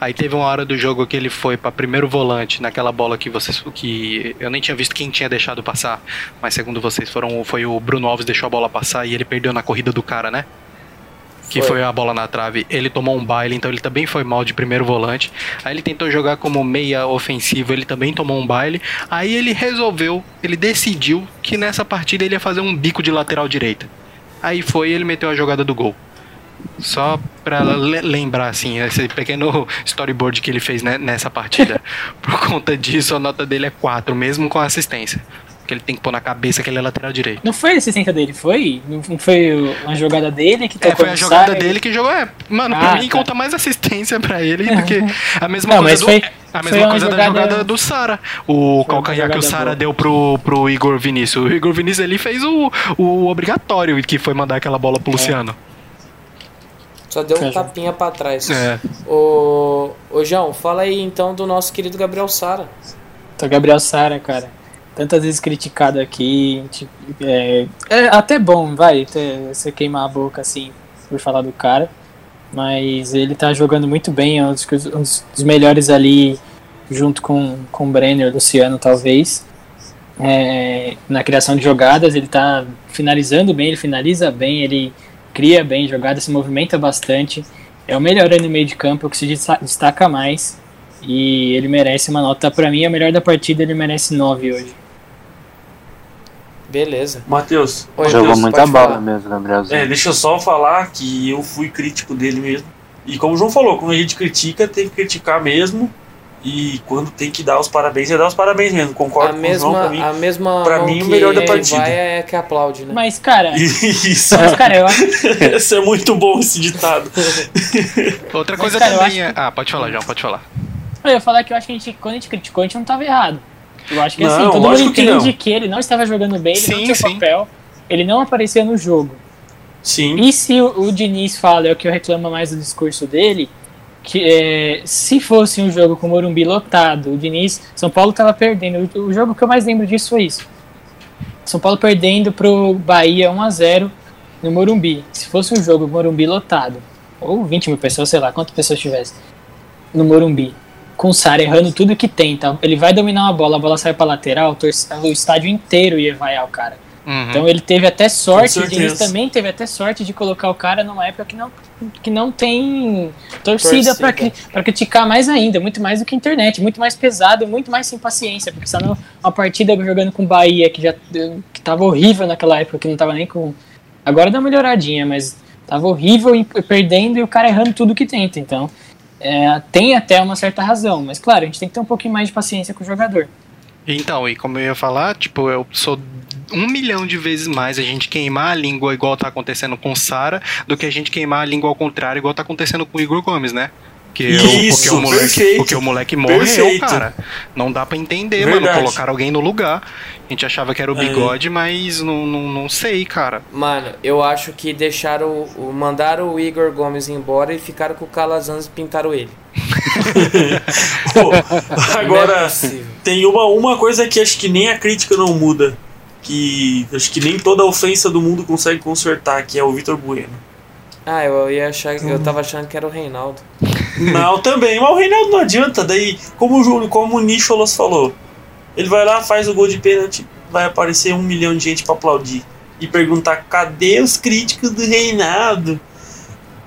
Aí teve uma hora do jogo que ele foi pra primeiro volante, naquela bola que vocês. que eu nem tinha visto quem tinha deixado passar. Mas segundo vocês, foram, foi o Bruno Alves deixou a bola passar e ele perdeu na corrida do cara, né? Que Foi. foi a bola na trave. Ele tomou um baile, então ele também foi mal de primeiro volante. Aí ele tentou jogar como meia ofensivo, ele também tomou um baile. Aí ele resolveu, ele decidiu que nessa partida ele ia fazer um bico de lateral direita. Aí foi e ele meteu a jogada do gol. Só pra le- lembrar, assim, esse pequeno (laughs) storyboard que ele fez né, nessa partida. (laughs) Por conta disso, a nota dele é 4, mesmo com a assistência. Porque ele tem que pôr na cabeça que ele é lateral direito. Não foi a assistência dele, foi? Não foi uma jogada dele que É, tocou foi a jogada e- dele que jogou. É, mano, pra Ah, mim tá. conta mais assistência pra ele do que a mesma Não, coisa, mas do, foi- a foi mesma coisa da jogada- jogada do Sara. O uma calcanhar que o jogada Sara deu pro, pro Igor Vinícius. O Igor Vinícius ele fez o, o obrigatório, que foi mandar aquela bola É. pro Luciano. Só deu um tapinha pra trás. É. O, ô João, fala aí então do nosso querido Gabriel Sara. Então, Gabriel Sara, cara, tantas vezes criticado aqui, tipo, é, é até bom, vai, você queimar a boca assim por falar do cara, mas ele tá jogando muito bem, é um dos, um dos melhores ali, junto com, com o Brenner, Luciano, talvez. É, na criação de jogadas, ele tá finalizando bem, ele finaliza bem, ele cria bem jogadas, se movimenta bastante. É o melhor no meio de campo, o que se desta- destaca mais. E ele merece uma nota. Pra mim, a melhor da partida, ele merece 9 hoje. Beleza. Matheus, Oi, Jogou Deus, muita pode bola falar. mesmo, Gabrielzinho. é, deixa eu só falar que eu fui crítico dele mesmo. E como o João falou, quando a gente critica, tem que criticar mesmo. E quando tem que dar os parabéns, é dar os parabéns mesmo. A Concordo com o João mesma, pra mim. a mesma pra mim, o que melhor da partida. vai é que aplaude, né? Mas, cara, (laughs) Isso, mas, cara eu acho. (laughs) isso é muito bom esse ditado. (laughs) Outra Mas, coisa cara, eu também acho é. Ah, pode falar, João, pode falar. Eu ia falar que eu acho que a gente, quando a gente criticou, a gente não tava errado. Eu acho que assim, Não, todo mundo que entende não. que, ele não estava jogando bem, ele não Sim, tinha sim. papel, ele não aparecia no jogo. Sim. E se o, o Diniz fala, é o que eu reclamo mais do discurso dele, que é, se fosse um jogo com o Morumbi lotado, o Diniz, São Paulo tava perdendo. O, o jogo que eu mais lembro disso foi isso. São Paulo perdendo pro Bahia 1 a 0 no Morumbi. Se fosse um jogo com o Morumbi lotado, ou 20 mil pessoas, sei lá, quantas pessoas tivesse, no Morumbi, com o Sara errando tudo que tenta, ele vai dominar uma bola, a bola sai pra lateral, o estádio inteiro ia vaiar o cara. Uhum. Então ele teve até sorte, Com o Diniz certeza. também teve até sorte de colocar o cara numa época que não, que não tem torcida, Torcida. pra criticar mais ainda, muito mais do que a internet, muito mais pesado, muito mais sem paciência, porque está numa partida jogando com o Bahia, que já que tava horrível naquela época, que não tava nem com. Agora dá uma melhoradinha, mas tava horrível e perdendo e o cara errando tudo que tenta. Então é, tem até uma certa razão, mas claro, a gente tem que ter um pouquinho mais de paciência com o jogador. Então, e como eu ia falar, tipo, eu sou um milhão de vezes mais a gente queimar a língua igual tá acontecendo com o Sara do que a gente queimar a língua ao contrário igual tá acontecendo com o Igor Gomes, né? Que eu- Isso, porque, o moleque, perfeito. porque o moleque morreu, Perfeito. cara. Não dá pra entender, Verdade. mano. Colocaram alguém no lugar. A gente achava que era o É. bigode, mas não, não, não sei, cara. Mano, eu acho que deixaram o, o- mandaram o Igor Gomes embora e ficaram com o Calazans e pintaram ele. (laughs) Pô, é agora, possível. Tem uma, uma coisa que acho que nem a crítica não muda. Que acho que nem toda ofensa do mundo consegue consertar, que é o Vitor Bueno. Ah, eu ia achar, eu tava achando que era o Reinaldo. Não, também, mas o Reinaldo não adianta. Daí, como o, como o Nicholas falou, ele vai lá, faz o gol de pênalti, vai aparecer um milhão de gente pra aplaudir. E perguntar cadê os críticos do Reinaldo?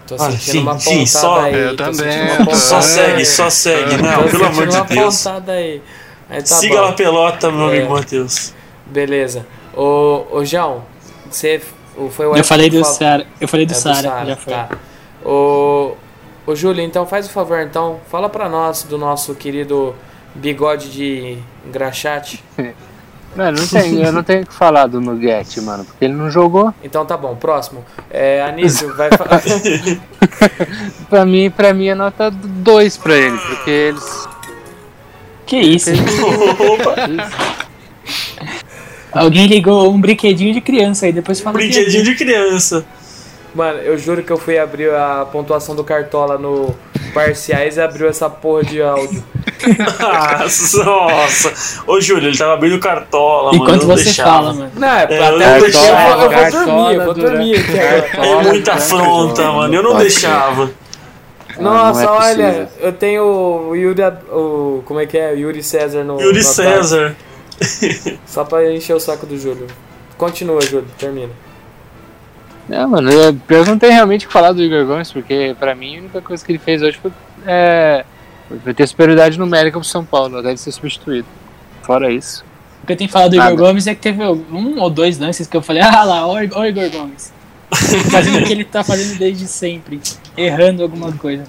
Tô Ah, sentindo uma sim, pontada só- aí. Eu tô também, Só segue, só segue. Não, pelo amor sentindo de uma Deus. pontada aí. Aí tá Siga bom. lá a pelota, meu É. amigo Matheus. Beleza. Ô, ô João, você foi o Eu falei do falou- Sara. Eu falei do É, do Sara, já foi. Tá. Ô, ô Júlio, então faz o favor, então, fala pra nós do nosso querido bigode de engraxate. (laughs) Mano, não tem, eu não tenho o que falar do Nugget, mano, porque ele não jogou. Então tá bom, próximo. É, Anísio, vai falar. (laughs) Pra mim, pra mim é nota 2 pra ele, porque eles. Que isso? (laughs) Opa, Alguém ligou um brinquedinho de criança aí, depois fala que é brinquedinho de criança. Mano, eu juro que eu fui abrir a pontuação do Cartola no Parciais e abriu essa porra de áudio. Nossa, (laughs) nossa. Ô, Júlio, ele tava abrindo cartola, mano. Enquanto eu não você deixava. fala, mano. Não, é, É, até eu porque eu vou, eu vou Cartola dormir, eu vou dormir aqui agora. É Cartola muita afronta, mano. Eu não deixava. Nossa, não é olha, eu tenho o Yuri, o, como é que é? Yuri César no Yuri no César. Só pra encher o saco do Júlio. Continua, Júlio, termina. Não, mano, eu, eu não tenho realmente o que falar do Igor Gomes, porque pra mim a única coisa que ele fez hoje foi, é, foi ter superioridade numérica pro São Paulo, até ele ser substituído. Fora isso. O que eu tenho falado do Igor Nada. Gomes é que teve um ou dois lances que eu falei, ah lá, ó, ó o Igor Gomes. (laughs) Fazendo o que ele tá fazendo desde sempre. Errando alguma coisa.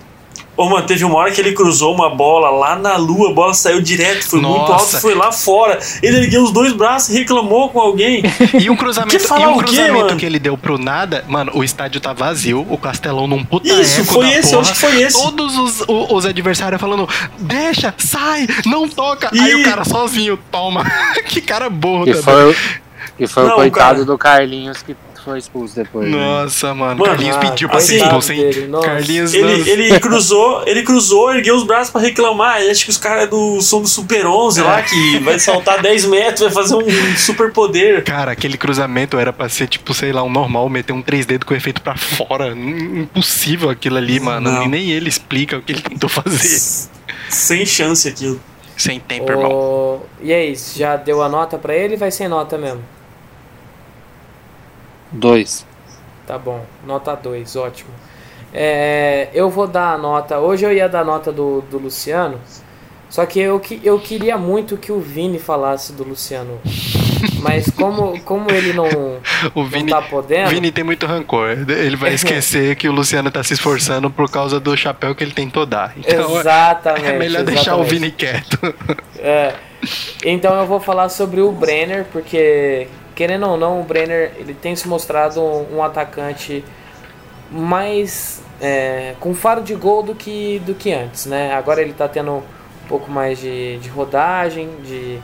Ô, mano, teve uma hora que ele cruzou uma bola lá na lua, a bola saiu direto, foi muito Nossa. alto, foi lá fora. Ele ergueu os dois braços e reclamou com alguém. (laughs) E um cruzamento, Que e um o quê, que ele deu pro nada, mano, o estádio tá vazio, o Castelão num puta Isso, eco foi da esse, eu porra, acho que foi esse. Todos os, os adversários falando, deixa, sai, não toca. Aí Ih. o cara sozinho, toma. (laughs) que cara burro E também. foi, e foi Não, o coitado cara. do Carlinhos que foi expulso depois. né? Nossa, mano, Mano, Carlinhos ah, pediu pra ser coitado expulso, hein? Carlinhos, Ele, nossa. ele (laughs) cruzou, ele cruzou, ergueu os braços pra reclamar. E acho que os caras do som do Super 11 lá, que vai saltar 10 metros, vai fazer um super poder. Cara, aquele cruzamento era pra ser, tipo, sei lá, um normal, meter um três dedos com efeito pra fora. Im- Impossível aquilo ali, mano. Não. E nem ele explica o que ele tentou fazer. Sem chance aquilo. Sem tempo, irmão. E aí, já deu a nota pra ele vai sem nota mesmo? Dois. Tá bom, nota 2, ótimo. É, eu vou dar a nota. Hoje eu ia dar a nota do, do Luciano. Só que eu, que- eu queria muito que o Vini falasse do Luciano. Mas como, como ele não, (laughs) O não Vini, tá podendo. o Vini tem muito rancor. Ele vai esquecer que o Luciano tá se esforçando por causa do chapéu que ele tentou dar. Então Exatamente. é melhor deixar o exatamente. Vini quieto. É. Então eu vou falar sobre o Brenner, porque querendo ou não, o Brenner ele tem se mostrado um, atacante mais é, com faro de gol do que, do que antes, né? Agora ele tá tendo um pouco mais de, de rodagem, de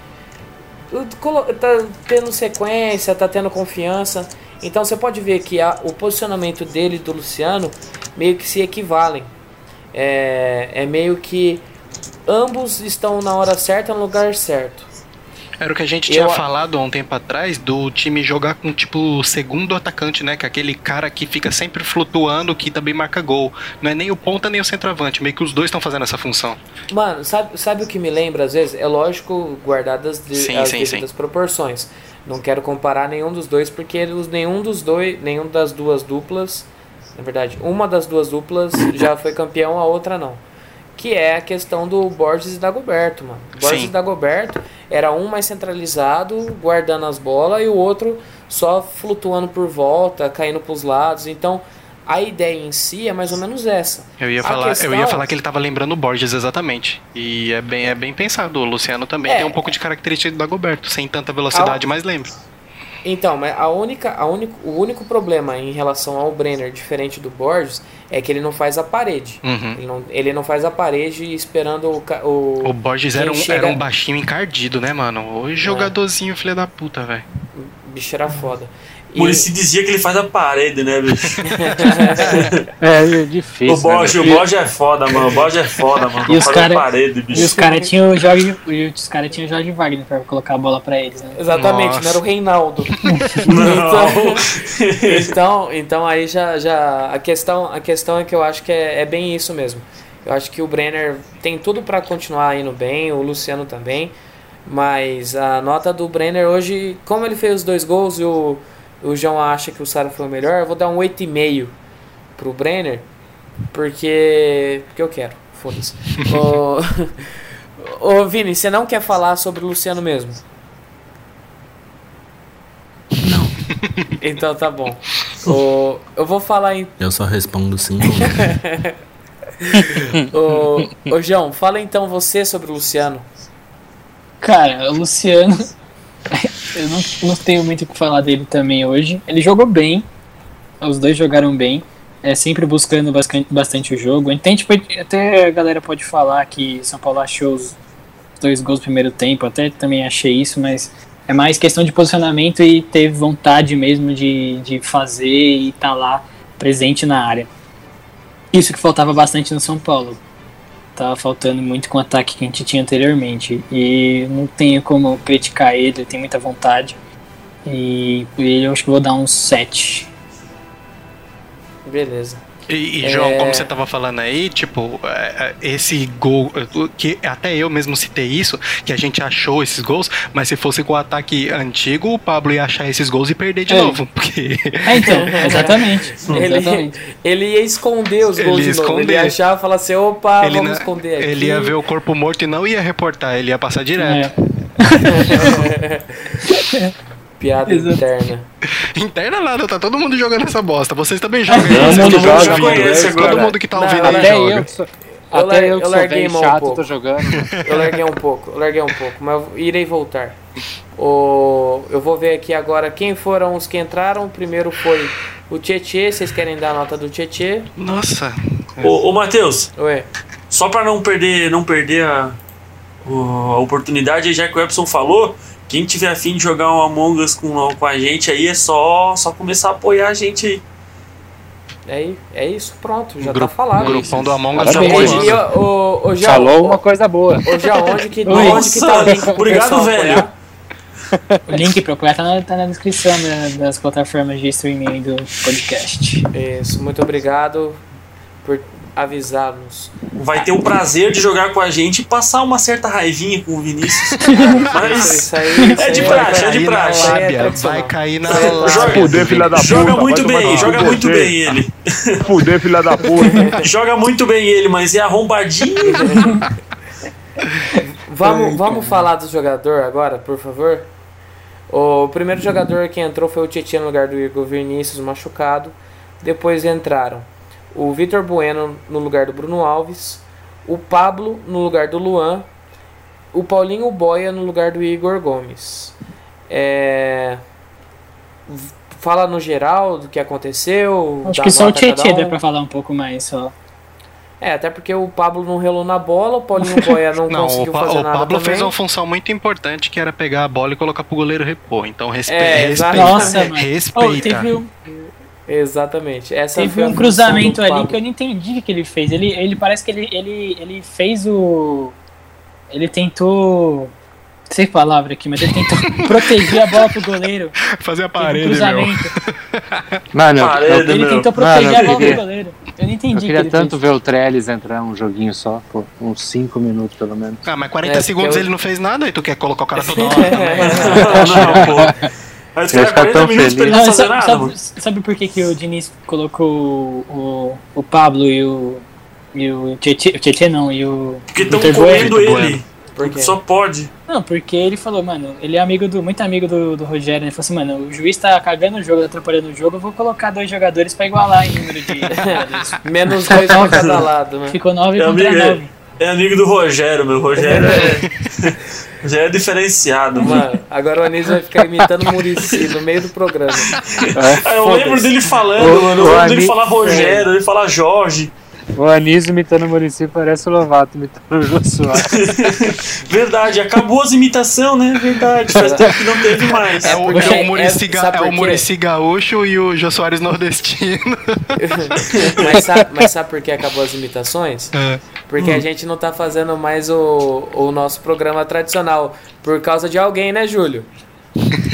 tá tendo sequência, tá tendo confiança. Então você pode ver que a- o posicionamento dele e do Luciano meio que se equivalem. É, é meio que ambos estão na hora certa no lugar certo. Era o que a gente Eu tinha a- falado há um tempo atrás do time jogar com, tipo, o segundo atacante, né? Que é aquele cara que fica sempre flutuando, que também marca gol. Não é nem o ponta nem o centroavante, meio que os dois estão fazendo essa função. Mano, sabe, sabe o que me lembra às vezes? É lógico, guardadas de, Sim, as sim, devidas proporções. Não quero comparar nenhum dos dois, porque nenhum dos dois, nenhum das duas duplas, na verdade, uma das duas duplas já foi campeão, a outra não. Que é a questão do Borges e Dagoberto, mano. Borges Sim. e Dagoberto era um mais centralizado, guardando as bolas, e o outro só flutuando por volta, caindo pros lados. Então, a ideia em si é mais ou menos essa. Eu ia, A falar, questão- eu ia falar que ele tava lembrando o Borges exatamente. E é bem, é bem pensado. O Luciano também É. tem um pouco de característica do Dagoberto, sem tanta velocidade, mas lembra. Então, mas a única, a único, o único problema em relação ao Brenner, diferente do Borges, é que ele não faz a parede. Uhum. Ele, não, ele não faz a parede esperando o. o, O Borges era um, chega- era um baixinho encardido, né, mano? O jogadorzinho filho da puta, velho. bicho era foda. E- Murici dizia que ele faz a parede, né, bicho? (laughs) É, é difícil. o Borja, né, o Borja é foda, mano. O Borja é foda, mano. E os faz cara- a parede, E bicho. os caras tinham o Jorge, e os cara tinham o Jorge Wagner pra colocar a bola pra eles, né? Exatamente, Nossa. não era o Reinaldo. (laughs) Não. Então, então aí já, já a questão, a questão é que eu acho que é, é bem isso mesmo. Eu acho que o Brenner tem tudo para continuar indo bem, o Luciano também, mas a nota do Brenner hoje, como ele fez os dois gols e o, o João acha que o Sara foi o melhor, eu vou dar um 8,5 pro Brenner, porque porque eu quero. Foda-se. (laughs) Ô, Ô Vini, você não quer falar sobre o Luciano mesmo? Não. (laughs) Então tá bom. Ô, eu vou falar em. Eu só respondo sim. (laughs) Ô, ô João, fala então você sobre o Luciano. Cara, o Luciano, eu não, não tenho muito o que falar dele também hoje. Ele jogou bem, os dois jogaram bem, é sempre buscando bascan- bastante o jogo. Então, tipo, até a galera pode falar que São Paulo achou os dois gols no primeiro tempo, até também achei isso, mas é mais questão de posicionamento e ter vontade mesmo de, de fazer e estar lá presente na área. Isso que faltava bastante no São Paulo tava faltando muito com o ataque que a gente tinha anteriormente. E não tenho como criticar ele, ele tem muita vontade. E por ele eu acho que vou dar uns 7. Beleza. E, e, João, É. como você tava falando aí, tipo, é, é, esse gol, que até eu mesmo citei isso, que a gente achou esses gols, mas se fosse com o ataque antigo, o Pablo ia achar esses gols e perder de É. novo, porque É, então, (laughs) exatamente. Ele, exatamente. ele ia esconder os gols Ele de novo. Ele ia achar e falar assim: opa, ele, vamos na- esconder aqui. ele ia ver o corpo morto e não ia reportar, ele ia passar direto. É. (laughs) (laughs) Piada Exato. interna. (laughs) Interna nada, tá todo mundo jogando essa bosta. Vocês também jogam Todo mundo todo mundo joga, joga, mano. conhece todo agora. mundo que tá Não, ouvindo aí joga. eu, lar- até eu eu que sou larguei bem mão um chato, pouco. tô jogando. Eu larguei um pouco, eu larguei um pouco, mas eu irei voltar. O, eu vou ver aqui agora quem foram os que entraram. O primeiro foi o Tietê. Vocês querem dar a nota do Tietê? Nossa, Ô, ô Matheus, Ué, só pra não perder, não perder a, a oportunidade, já que o Epson falou, quem tiver afim de jogar um Among Us com, com a gente aí, é só, só começar a apoiar a gente aí. é, é isso, pronto, já Gru- tá falado. grupão do Among Us ó, ô, ô, João, Falou uma coisa boa. ô, João, onde que, onde que tá o link Obrigado, velho. O link pra tá na, tá na descrição da- das plataformas de streaming do podcast. Isso, muito obrigado por avisar-nos. Vai ter o prazer de jogar com a gente e passar uma certa raivinha com o Vinícius. (laughs) Mas Isso aí, isso É de praxe, é de praxe. É vai cair na. Joga- (laughs) Fuder, filha da puta. joga muito bem, joga muito você. bem ele. Fuder, filha da puta. Joga muito bem ele, mas é arrombadinho. (laughs) Vamos, vamos falar do jogador agora, por favor? O primeiro jogador que entrou foi o Tietchan no lugar do Igor Vinícius machucado. Depois entraram o Vitor Bueno no lugar do Bruno Alves, o Pablo no lugar do Luan, o Paulinho Boia no lugar do Igor Gomes. É... Fala no geral do que aconteceu. Acho dá que só o Tietchan dá um. pra falar um pouco mais só. É, até porque o Pablo não relou na bola, o Paulinho (laughs) Boia não, Não, o, conseguiu fazer o nada Pablo também. fez uma função muito importante que era pegar a bola e colocar pro goleiro repor. Então respe É, respeita. Nossa, mano. Respeita. Oh, teve um, Exatamente. Essa teve um cruzamento ali que eu não entendi o que ele fez. Ele, ele parece que ele, ele, ele fez o. Ele tentou. Não sei a palavra aqui, mas ele tentou (laughs) proteger a bola pro goleiro. Fazer a Teve um parede, meu. cruzamento. (laughs) Mano, eu, Parede, eu, Ele meu. tentou Mano, proteger eu a bola queria- pro goleiro. Eu não eu entendi o que queria ele tanto fez. ver o Trellis entrar um joguinho só, pô, uns 5 minutos pelo menos. Ah, mas 40 É, segundos eu- ele não fez nada e tu quer colocar o cara toda (laughs) hora. não, pô. Mas Eu ia cara, ficar 40 tão minutos pra ele não Não, fazer sabe, nada, sabe- mano. sabe por que, que o Diniz colocou o, o Pablo e o. E o Tietchan, o não, e o. Porque estão comendo Vitor ele. Por quê? Só pode. Não, porque ele falou, mano, ele é amigo do. muito amigo do, do Rogério, né? Ele falou assim, mano, o juiz tá cagando o jogo, tá atrapalhando o jogo, eu vou colocar dois jogadores pra igualar em número de. (laughs) Menos dois pra cada (laughs) lado, né? Ficou 9 É contra amigo, 9. É amigo do Rogério, meu. Rogério é. (laughs) Já é diferenciado, mano. Mano, agora o Anísio vai ficar imitando o Murici no meio do programa. Ah, eu Foda-se. lembro dele falando, O- mano. Eu lembro dele falar Rogério, ele falar Jorge. O Anísio imitando o Murici parece o Lovato imitando o Jô Soares. (laughs) Verdade, acabou as imitações, né? Verdade, faz tempo que não teve mais. É o, porque- é o é- Ga- sabe é? Muricy Gaúcho e o Jô Soares nordestino. (laughs) mas, sabe, mas sabe por que acabou as imitações? É. Porque a gente não tá fazendo mais o, o nosso programa tradicional. Por causa de alguém, né, Júlio?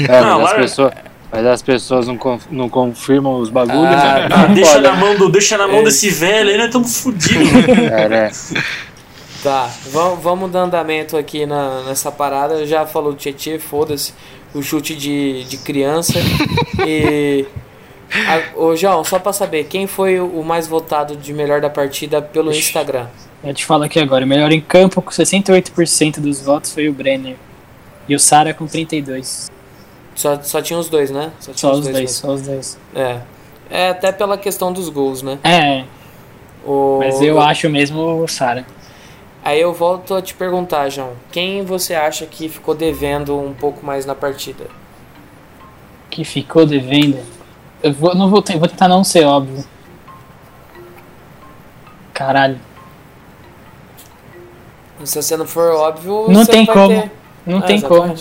É, Não, as lá- pessoas, mas as pessoas não, conf- não confirmam os bagulhos, Ah, né? Ah, deixa na mão, do, deixa na mão desse velho aí, nós estamos fodidos. É, né? Tá, vamos, vamos dando andamento aqui na, nessa parada. Já falou do Tietchan, foda-se. O chute de, de criança. e. A, ô, João, só pra saber, quem foi o mais votado de melhor da partida pelo Instagram? Eu te falo aqui agora, o melhor em campo com 68% dos votos foi o Brenner. E o Sara com 32. Só, só tinha os dois, né? tinha Só os dois, mesmo. só os dois. É. É até pela questão dos gols, né? É, O, mas eu acho mesmo o Sara. Aí eu volto a te perguntar, João. Quem você acha que ficou devendo um pouco mais na partida? Que ficou devendo. Eu vou, não vou, vou tentar não ser óbvio. Caralho. Se você não for óbvio, Não tem como. ter- Não É, tem como.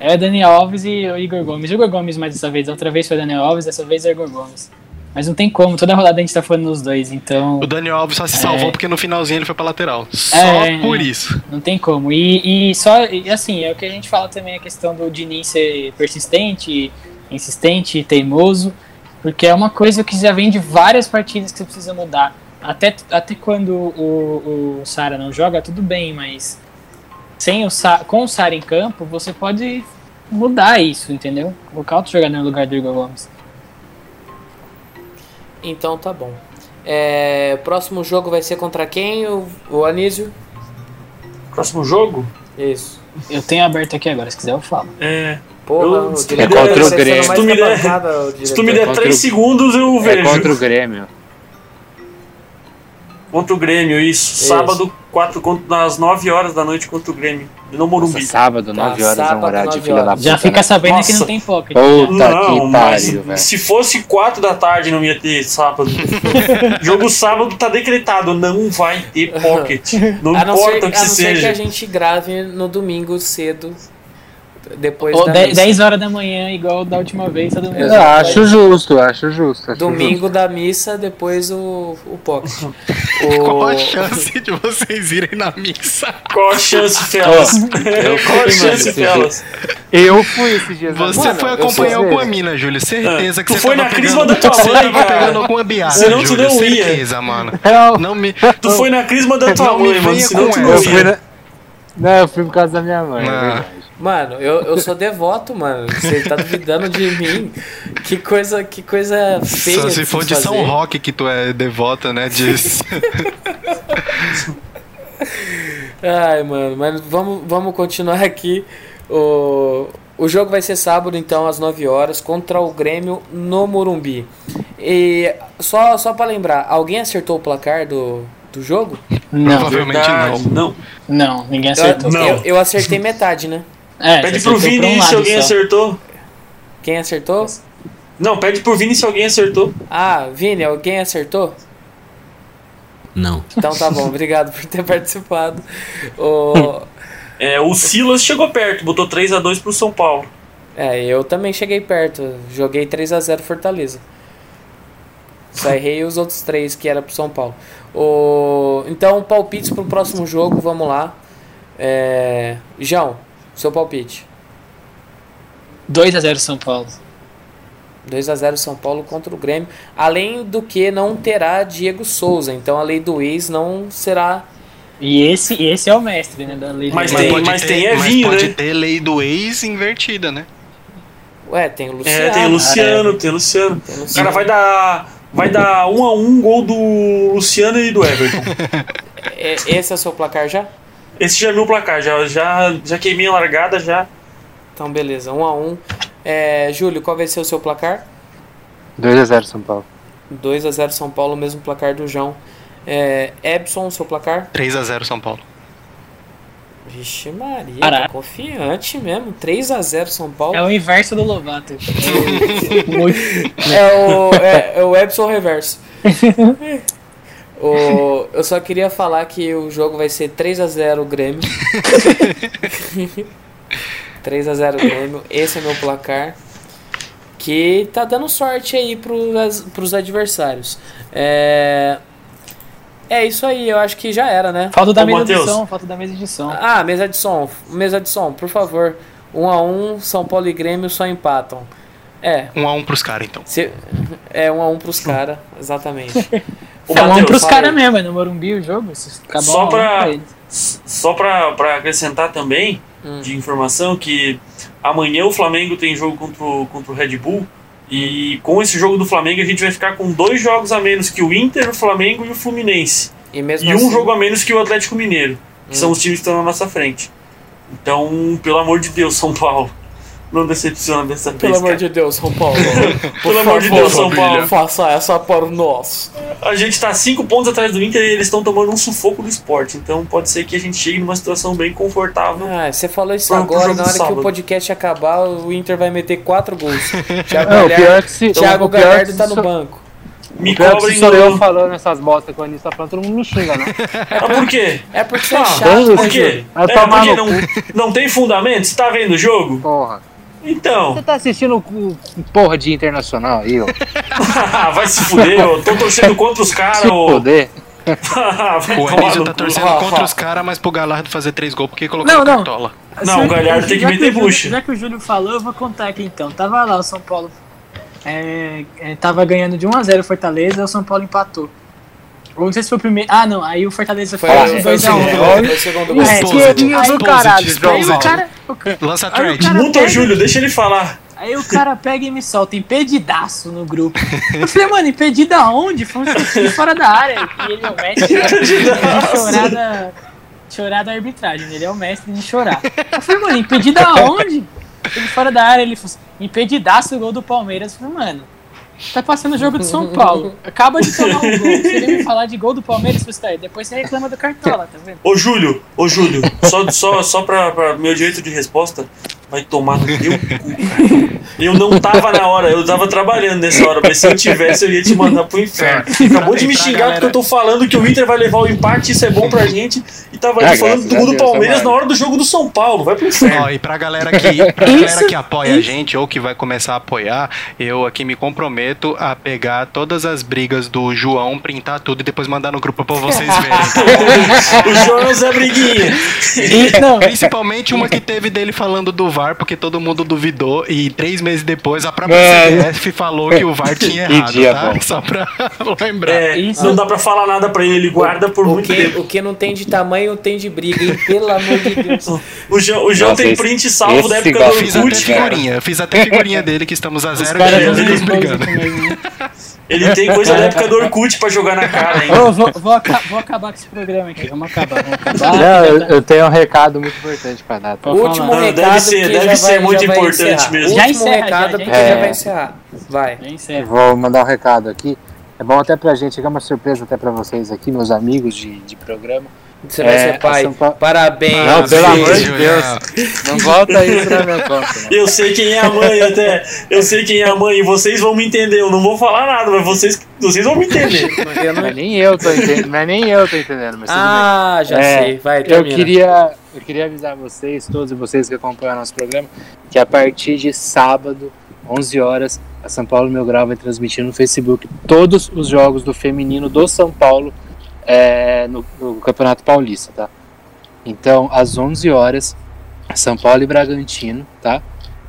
É Daniel Alves e o Igor Gomes. O Igor Gomes mais dessa vez. Outra vez foi o Daniel Alves, dessa vez é o Igor Gomes. Mas não tem como. Toda rodada a gente tá falando nos dois, então O Daniel Alves só se É. salvou porque no finalzinho ele foi pra lateral. Só É. por isso. não tem como. E, e só, e assim, é o que a gente fala também a questão do Diniz ser persistente, insistente, teimoso, porque é uma coisa que já vem de várias partidas que você precisa mudar. Até, até quando o, o Sara não joga, tudo bem, mas sem o Sa com o Sara em campo, você pode mudar isso, entendeu? Colocar outro jogador no lugar do Igor Gomes. Então tá bom. É, próximo jogo vai ser contra quem? O, o Anísio? Próximo jogo? Isso. Eu tenho aberto aqui agora, se quiser eu falo. É. Porra, Eu- o se tu me der- tá se tu der- Se tu me der Contra 3 o- segundos, eu É vejo. contra o Grêmio. Contra o Grêmio, isso. Isso. Sábado, 4, contra, às 9 horas da noite contra o Grêmio. No Morumbi. Nossa, sábado, 9 horas é um sábado, horário de 9 filha da puta. Já fica né? sabendo que Nossa. não tem pocket. Puta Não, que mas pariu, velho. se fosse 4 da tarde não ia ter sábado. (laughs) Jogo sábado tá decretado, não vai ter pocket. (laughs) Não não importa ser, o que a não ser que seja. a gente grave no domingo cedo, depois Ou da 10, missa. 10 horas da manhã, igual da última vez, todo mundo. Eu acho justo, acho justo. acho Domingo da missa, depois o, o pocket. (laughs) Qual O, a chance de vocês irem na missa? Qual a chance, Felas? eu (laughs) Qual a chance, Felas? justo. Eu fui esses dias. Você Mano, foi acompanhar alguma mina, Júlio. Certeza Ah, que tu você foi na crisma da tua Você mãe, cara. pegando alguma biata, Senão tu Júlio. não ia. Certeza, mano. Não, me... Tu foi na crisma da tua mãe, mano. Senão tu não fui ia. Não, eu fui por causa da minha mãe. é Ah. verdade. Mano, eu, eu sou devoto, mano. Você tá duvidando de mim? Que coisa, que coisa feia. Só se for de São fazer. Roque que tu é devota, né? Disso. Ai, mano, mas vamos, vamos continuar aqui. O, o jogo vai ser sábado, então, às 9 horas, contra o Grêmio no Morumbi. E só, só pra lembrar, alguém acertou o placar do, do jogo? Não, Provavelmente Verdade, não. não. não, ninguém Eu, acertou. Não. eu, eu acertei metade, né? É, Pede pro pra um Vini se alguém só. acertou. Quem acertou? Não, pede pro Vini se alguém acertou. Ah, Vini, alguém acertou? Não. Então tá bom, obrigado por ter participado. O, (laughs) É, o Silas chegou perto, botou 3 a 2 pro São Paulo. é, eu também cheguei perto. Joguei 3 a 0 Fortaleza. Só errei os outros três que era pro São Paulo. O, então, palpites pro próximo jogo, vamos lá. É, João, seu palpite. 2x0 São Paulo. 2 a 0 São Paulo contra o Grêmio. Além do que não terá Diego Souza. Então a lei do ex não será. E esse, esse é o mestre, né? Da lei do Mas ex. tem- pode mas ter, tem é mas vinho, pode né? ter lei do ex invertida, né? Ué, tem o Luciano. É, tem o Luciano, tem o Luciano. Tem o O Luciano. cara vai dar. Vai dar um a um gol do Luciano e do Everton. (laughs) É, Esse é o seu placar já? Esse já é meu placar, já, já, já queimei a largada já. Então beleza, 1 a 1 é, Júlio, qual vai ser o seu placar? 2x0 São Paulo. 2 a 0 São Paulo, mesmo placar do João. É, Ebson, seu placar? 3x0 São Paulo. Vixe Maria, tá confiante mesmo. 3 a 0 São Paulo. É o inverso do Lovato. É o-. É o, é, é o Epson reverso. (laughs) O, eu só queria falar que o jogo vai ser 3x0 Grêmio. (laughs) 3x0 Grêmio, esse é meu placar. Que tá dando sorte aí pros, pros adversários. É, é isso aí, eu acho que já era, né? Falta da Ô, mesa de Matheus. som, falta da mesa de som. Ah, mesa de som, mesa de som, por favor. 1 a 1 São Paulo e Grêmio só empatam. É, Um a um pros caras, então. se, é 1 a 1 pros caras, exatamente. (laughs) Ô, É um Matheus, pros fala caras mesmo, é no Morumbi o jogo. se acabar Só um a um pra-. Só pra, pra acrescentar também, Hum. de informação, que amanhã o Flamengo tem jogo contra o, contra o Red Bull. E com esse jogo do Flamengo a gente vai ficar com dois jogos a menos que o Inter, o Flamengo e o Fluminense. E E assim, um jogo a menos que o Atlético Mineiro, que Hum. são os times que estão na nossa frente. Então, pelo amor de Deus, São Paulo. Não decepciona dessa vez. Pelo amor de Deus, São Paulo. (laughs) Pelo amor de Deus, São Paulo. Faça essa por nós. A gente tá cinco pontos atrás do Inter e eles estão tomando um sufoco do esporte. Então pode ser que a gente chegue numa situação bem confortável. Ah, você falou isso agora, na hora que o podcast acabar, o Inter vai meter quatro gols. (laughs) Thiago Não, o pior é Galhardo, que se. Thiago o é Galhardo tá no banco. Me é cobrem sou eu falando essas bostas que o Anis tá falando, todo mundo me xinga, né? (laughs) Ah, por quê? É porque você é Ah, chato, por né, Por quê? É tomar porque não, não tem fundamento? Você tá vendo o jogo? Porra. Então, Você tá assistindo o porra de internacional aí, ó? (laughs) vai se fuder, eu tô torcendo contra os caras. Se ô. (laughs) Vai O Anísio tá torcendo Rafa. contra os caras, mas pro Galardo fazer três gols porque colocou Não, não. cartola. Não, o Galhardo tem que Já meter o Júlio- bucha. Já que o Júlio falou, eu vou contar aqui então. Tava lá o São Paulo. É, é, tava ganhando de 1x0 o Fortaleza, o São Paulo empatou. Ou não sei se foi o primeiro. Ah, não. Aí o Fortaleza Foi, fez foi, o 2x1. segundo gol, foi o segundo gol. É, do caralho, Aí o cara. Lança a cara- Muta o Júlio, deixa ele falar. Aí o cara pega e me solta impedidaço no grupo. Eu falei, mano, impedido aonde? Foi um fora da área. E ele é o mestre de chorar da, chorar da arbitragem. Ele é o mestre de chorar. Eu falei, mano, impedido aonde? Ele fora da área, ele falou assim, impedidaço o gol do Palmeiras. Eu falei, mano, tá passando o jogo de São Paulo. Acaba de tomar um gol. Você vem me falar de gol do Palmeiras, você tá aí. Depois você reclama do Cartola, tá vendo? Ô Júlio, ô Júlio, só, só, só pra, pra meu direito de resposta, vai tomar no teu cu, cara. Eu não tava na hora, eu tava trabalhando nessa hora, mas se eu tivesse, eu ia te mandar pro inferno. Acabou de me xingar galera- porque eu tô falando que o Inter vai levar o empate, isso é bom pra gente, e tava ali falando do Deus, Palmeiras na hora do jogo do São Paulo, vai pro inferno. Ó, e pra galera que, pra galera que apoia a gente ou que vai começar a apoiar, eu aqui me comprometo a pegar todas as brigas do João, printar tudo e depois mandar no grupo pra vocês verem. (laughs) O João é o Zé Briguinha. E, não, Principalmente uma que teve dele falando do VAR, porque todo mundo duvidou e três meses depois a própria Mano. CBF falou que o VAR (laughs) tinha errado, dia tá? bom. (laughs) Só pra (laughs) lembrar. É, Isso. não dá pra falar nada pra ele, ele guarda por o muito que, tempo. o que não tem de tamanho tem de briga, hein? Pelo amor de Deus. O João, o João Nossa, tem esse- print salvo da época do Fiz até figurinha, fiz até figurinha dele que estamos a zero É, me brigando. mesmo? Ele tem coisa da época do (laughs) Orkut pra jogar na cara ainda. Ô, vou, vou, aca- vou acabar com esse programa aqui. Vamos acabar, vamos acabar. Não, eu, eu tenho um recado muito importante pra dar. tá? Último. Não, recado deve ser- que deve ser vai- muito importante mesmo. Já Último encerra, recado já, porque já. já É. vai encerrar. Vai. Encerra. Vou mandar um recado aqui. É bom até pra gente, é uma surpresa até pra vocês aqui, meus amigos de, de programa. Você vai É, ser pai. a São Paulo- Parabéns. Não, pelo amor de. Deus. Não volta isso na minha conta. Não. Eu sei quem é a mãe até. Eu sei quem é a mãe e vocês vão me entender. Eu não vou falar nada, mas vocês, vocês vão me entender. Eu não- Mas nem eu tô entendendo, mas nem eu tô entendendo, mas. Ah, já É, sei. Vai, Eu queria, eu queria avisar vocês, todos vocês que acompanham o nosso programa, que a partir de sábado, 11 horas, a São Paulo Meu Grau vai transmitir no Facebook todos os jogos do feminino do São Paulo é, no, no Campeonato Paulista, tá? Então, às 11 horas, São Paulo e Bragantino, tá?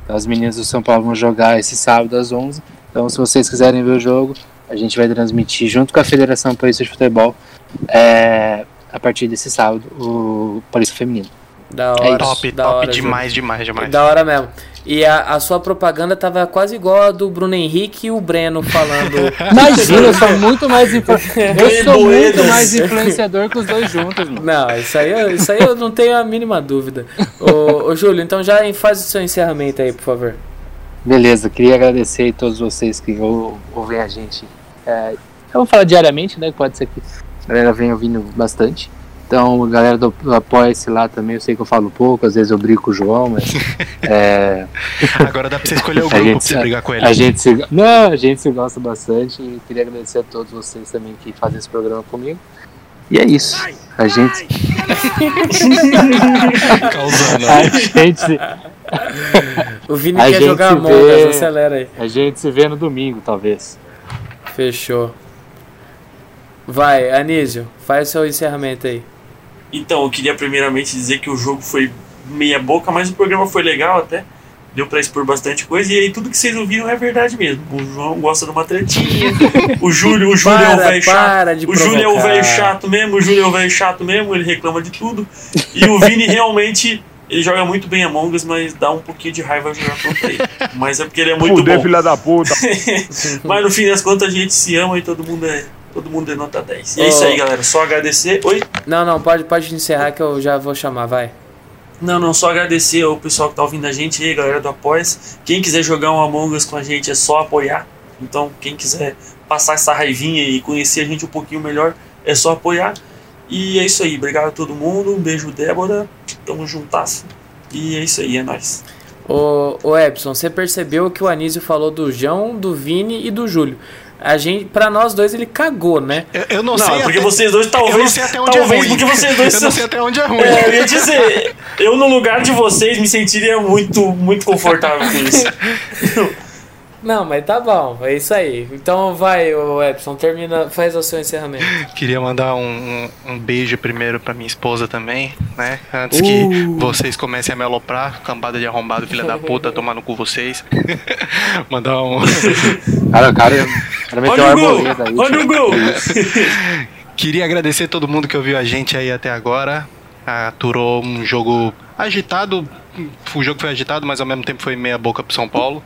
Então, as meninas do São Paulo vão jogar esse sábado às 11. Então, se vocês quiserem ver o jogo, a gente vai transmitir junto com a Federação Paulista de Futebol é, a partir desse sábado o Paulista Feminino. Da É hora. Top, da top hora, demais, demais, demais. Da hora mesmo. E a, a sua propaganda tava quase igual a do Bruno Henrique e o Breno falando. (laughs) Imagina, eu sou muito mais influ... (laughs) eu sou muito mais influenciador que os dois juntos, mano. Não, isso aí, eu- isso aí eu não tenho a mínima dúvida. Ô, ô Júlio, então já faz o seu encerramento aí, por favor. Beleza, queria agradecer a todos vocês que ou- ouvem a gente. É, eu vou falar diariamente, né? Pode ser que a galera venha ouvindo bastante. Então, a galera do, do Apoia-se lá também, eu sei que eu falo pouco, às vezes eu brigo com o João, mas. (laughs) é, Agora dá pra você escolher o (laughs) A grupo gente pra você brigar com ele. a gente se, não, a gente se gosta bastante e queria agradecer a todos vocês também que fazem esse programa comigo. E é isso. A gente. (laughs) Causando. A gente, O Vini A quer jogar Among Us, vê- acelera aí. a gente se vê no domingo, talvez. Fechou. Vai, Anísio, faz o seu encerramento aí. Então, eu queria primeiramente dizer que o jogo foi meia boca, mas o programa foi legal até. Deu pra expor bastante coisa. E aí, tudo que vocês ouviram é verdade mesmo. O João gosta de uma tretinha. O Júlio, o Júlio é o Para, velho chato. para O Júlio é o velho chato mesmo. O Júlio é o velho chato mesmo. Ele reclama de tudo. E o Vini realmente. Ele joga muito bem Among Us, mas dá um pouquinho de raiva jogar contra ele. Mas é porque ele é muito Fuder, bom. filha da puta. (laughs) Mas no fim das contas a gente se ama e todo mundo é, todo mundo é nota 10. E é isso aí, galera. Só agradecer. Oi? Não, não, pode, pode encerrar que eu já vou chamar, vai. Não, não, só agradecer ao pessoal que tá ouvindo a gente aí, galera do Apoias. Quem quiser jogar um Among Us com a gente é só apoiar. Então, quem quiser passar essa raivinha e conhecer a gente um pouquinho melhor, é só apoiar. E é isso aí, obrigado a todo mundo. Um beijo, Débora. Tamo juntasso. E é isso aí, é nóis. Ô, ô Epson, você percebeu que o Anísio falou do João, do Vini e do Júlio. A gente, pra nós dois, ele cagou, né? Eu, eu não, Não, sei. é porque até- vocês dois eu não talvez. sei até onde é talvez ruim. porque vocês dois Eu não sei até onde é ruim. É, eu ia dizer, eu no lugar de vocês me sentiria muito, muito confortável com isso. (laughs) Não, mas tá bom, é isso aí. Então vai, Epson, termina, faz o seu encerramento. (laughs) Queria mandar um, um, um beijo primeiro pra minha esposa também, né? Antes que Uh. vocês comecem a me aloprar, cambada de arrombado, filha da puta, (laughs) tomar no cu vocês. (laughs) mandar um. Cara, o cara, cara meteu Olha uma arboleda aí. Olha o gol! Queria agradecer todo mundo que ouviu a gente aí até agora. Aturou um jogo agitado. O jogo foi agitado, mas ao mesmo tempo foi meia boca pro São Paulo.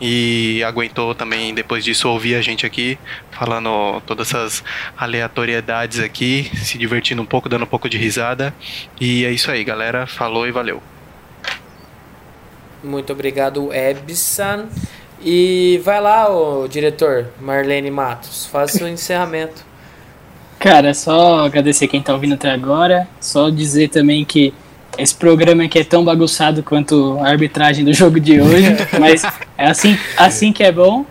E aguentou também, depois disso, ouvir a gente aqui, falando todas essas aleatoriedades aqui, se divertindo um pouco, dando um pouco de risada. E é isso aí, galera. Falou e valeu. Muito obrigado, Ebsan. E vai lá, ô diretor, Marlene Matos, faça o encerramento. Cara, só agradecer quem tá ouvindo até agora. Só dizer também que esse programa aqui é tão bagunçado quanto a arbitragem do jogo de hoje. (laughs) mas é assim, assim que é bom.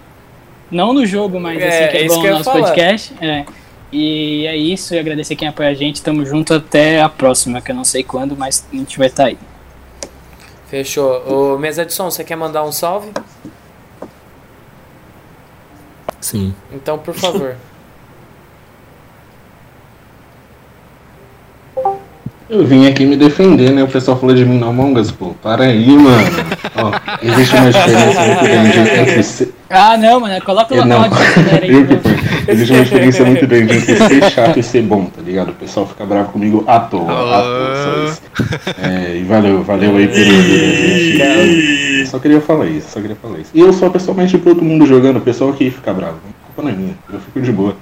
Não no jogo, mas É, assim que é é bom no nosso falar. podcast. É. E é isso, e agradecer quem apoia a gente. Tamo junto até a próxima, que eu não sei quando, mas a gente vai estar aí. Fechou. Ô Mesa de Som, você quer mandar um salve? Sim. Então, por favor. (laughs) Eu vim aqui me defender, né? O pessoal falou de mim no Among Us, pô. Para aí, mano. Ó, existe uma diferença (laughs) muito grande entre ser. Ah, não, mano, coloca o (laughs) aí. Eu de foi. Existe uma diferença muito grande entre ser chato e ser bom, tá ligado? O pessoal fica bravo comigo à toa. À toa, só isso. É, e valeu, valeu aí pelo gente. Só queria falar isso, só queria falar isso. E eu sou pessoalmente pro todo mundo jogando, o pessoal aqui fica bravo. A culpa não é minha, eu fico de boa.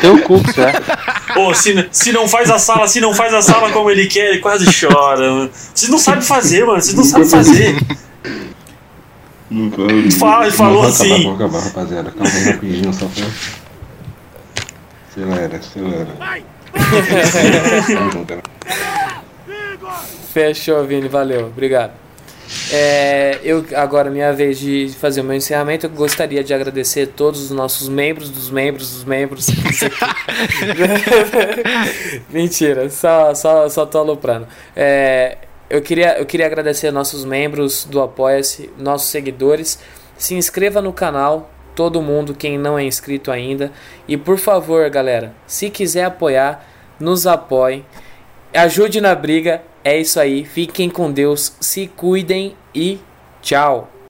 Teu cu, é. Pô, se, se não faz a sala, se não faz a sala como ele quer, ele quase chora. Mano. Vocês não sabem fazer, mano. Vocês não sabem fazer. Não, não, Fala, ele falou vou acabar, assim. Vou acabar, rapaziada. Calma aí, rapidinho, só pra. Acelera, acelera. (laughs) Fechou, Vini, valeu, obrigado. É, eu agora minha vez de fazer o meu encerramento. Eu gostaria de agradecer todos os nossos membros, dos membros, dos membros. (laughs) (laughs) Mentira, só, só, só tô aloprando. É, eu, queria, eu queria agradecer nossos membros do Apoia-se, nossos seguidores. Se inscreva no canal, todo mundo, quem não é inscrito ainda. E por favor, galera, se quiser apoiar, nos apoie. Ajude na briga. É isso aí. Fiquem com Deus. Se cuidem e tchau.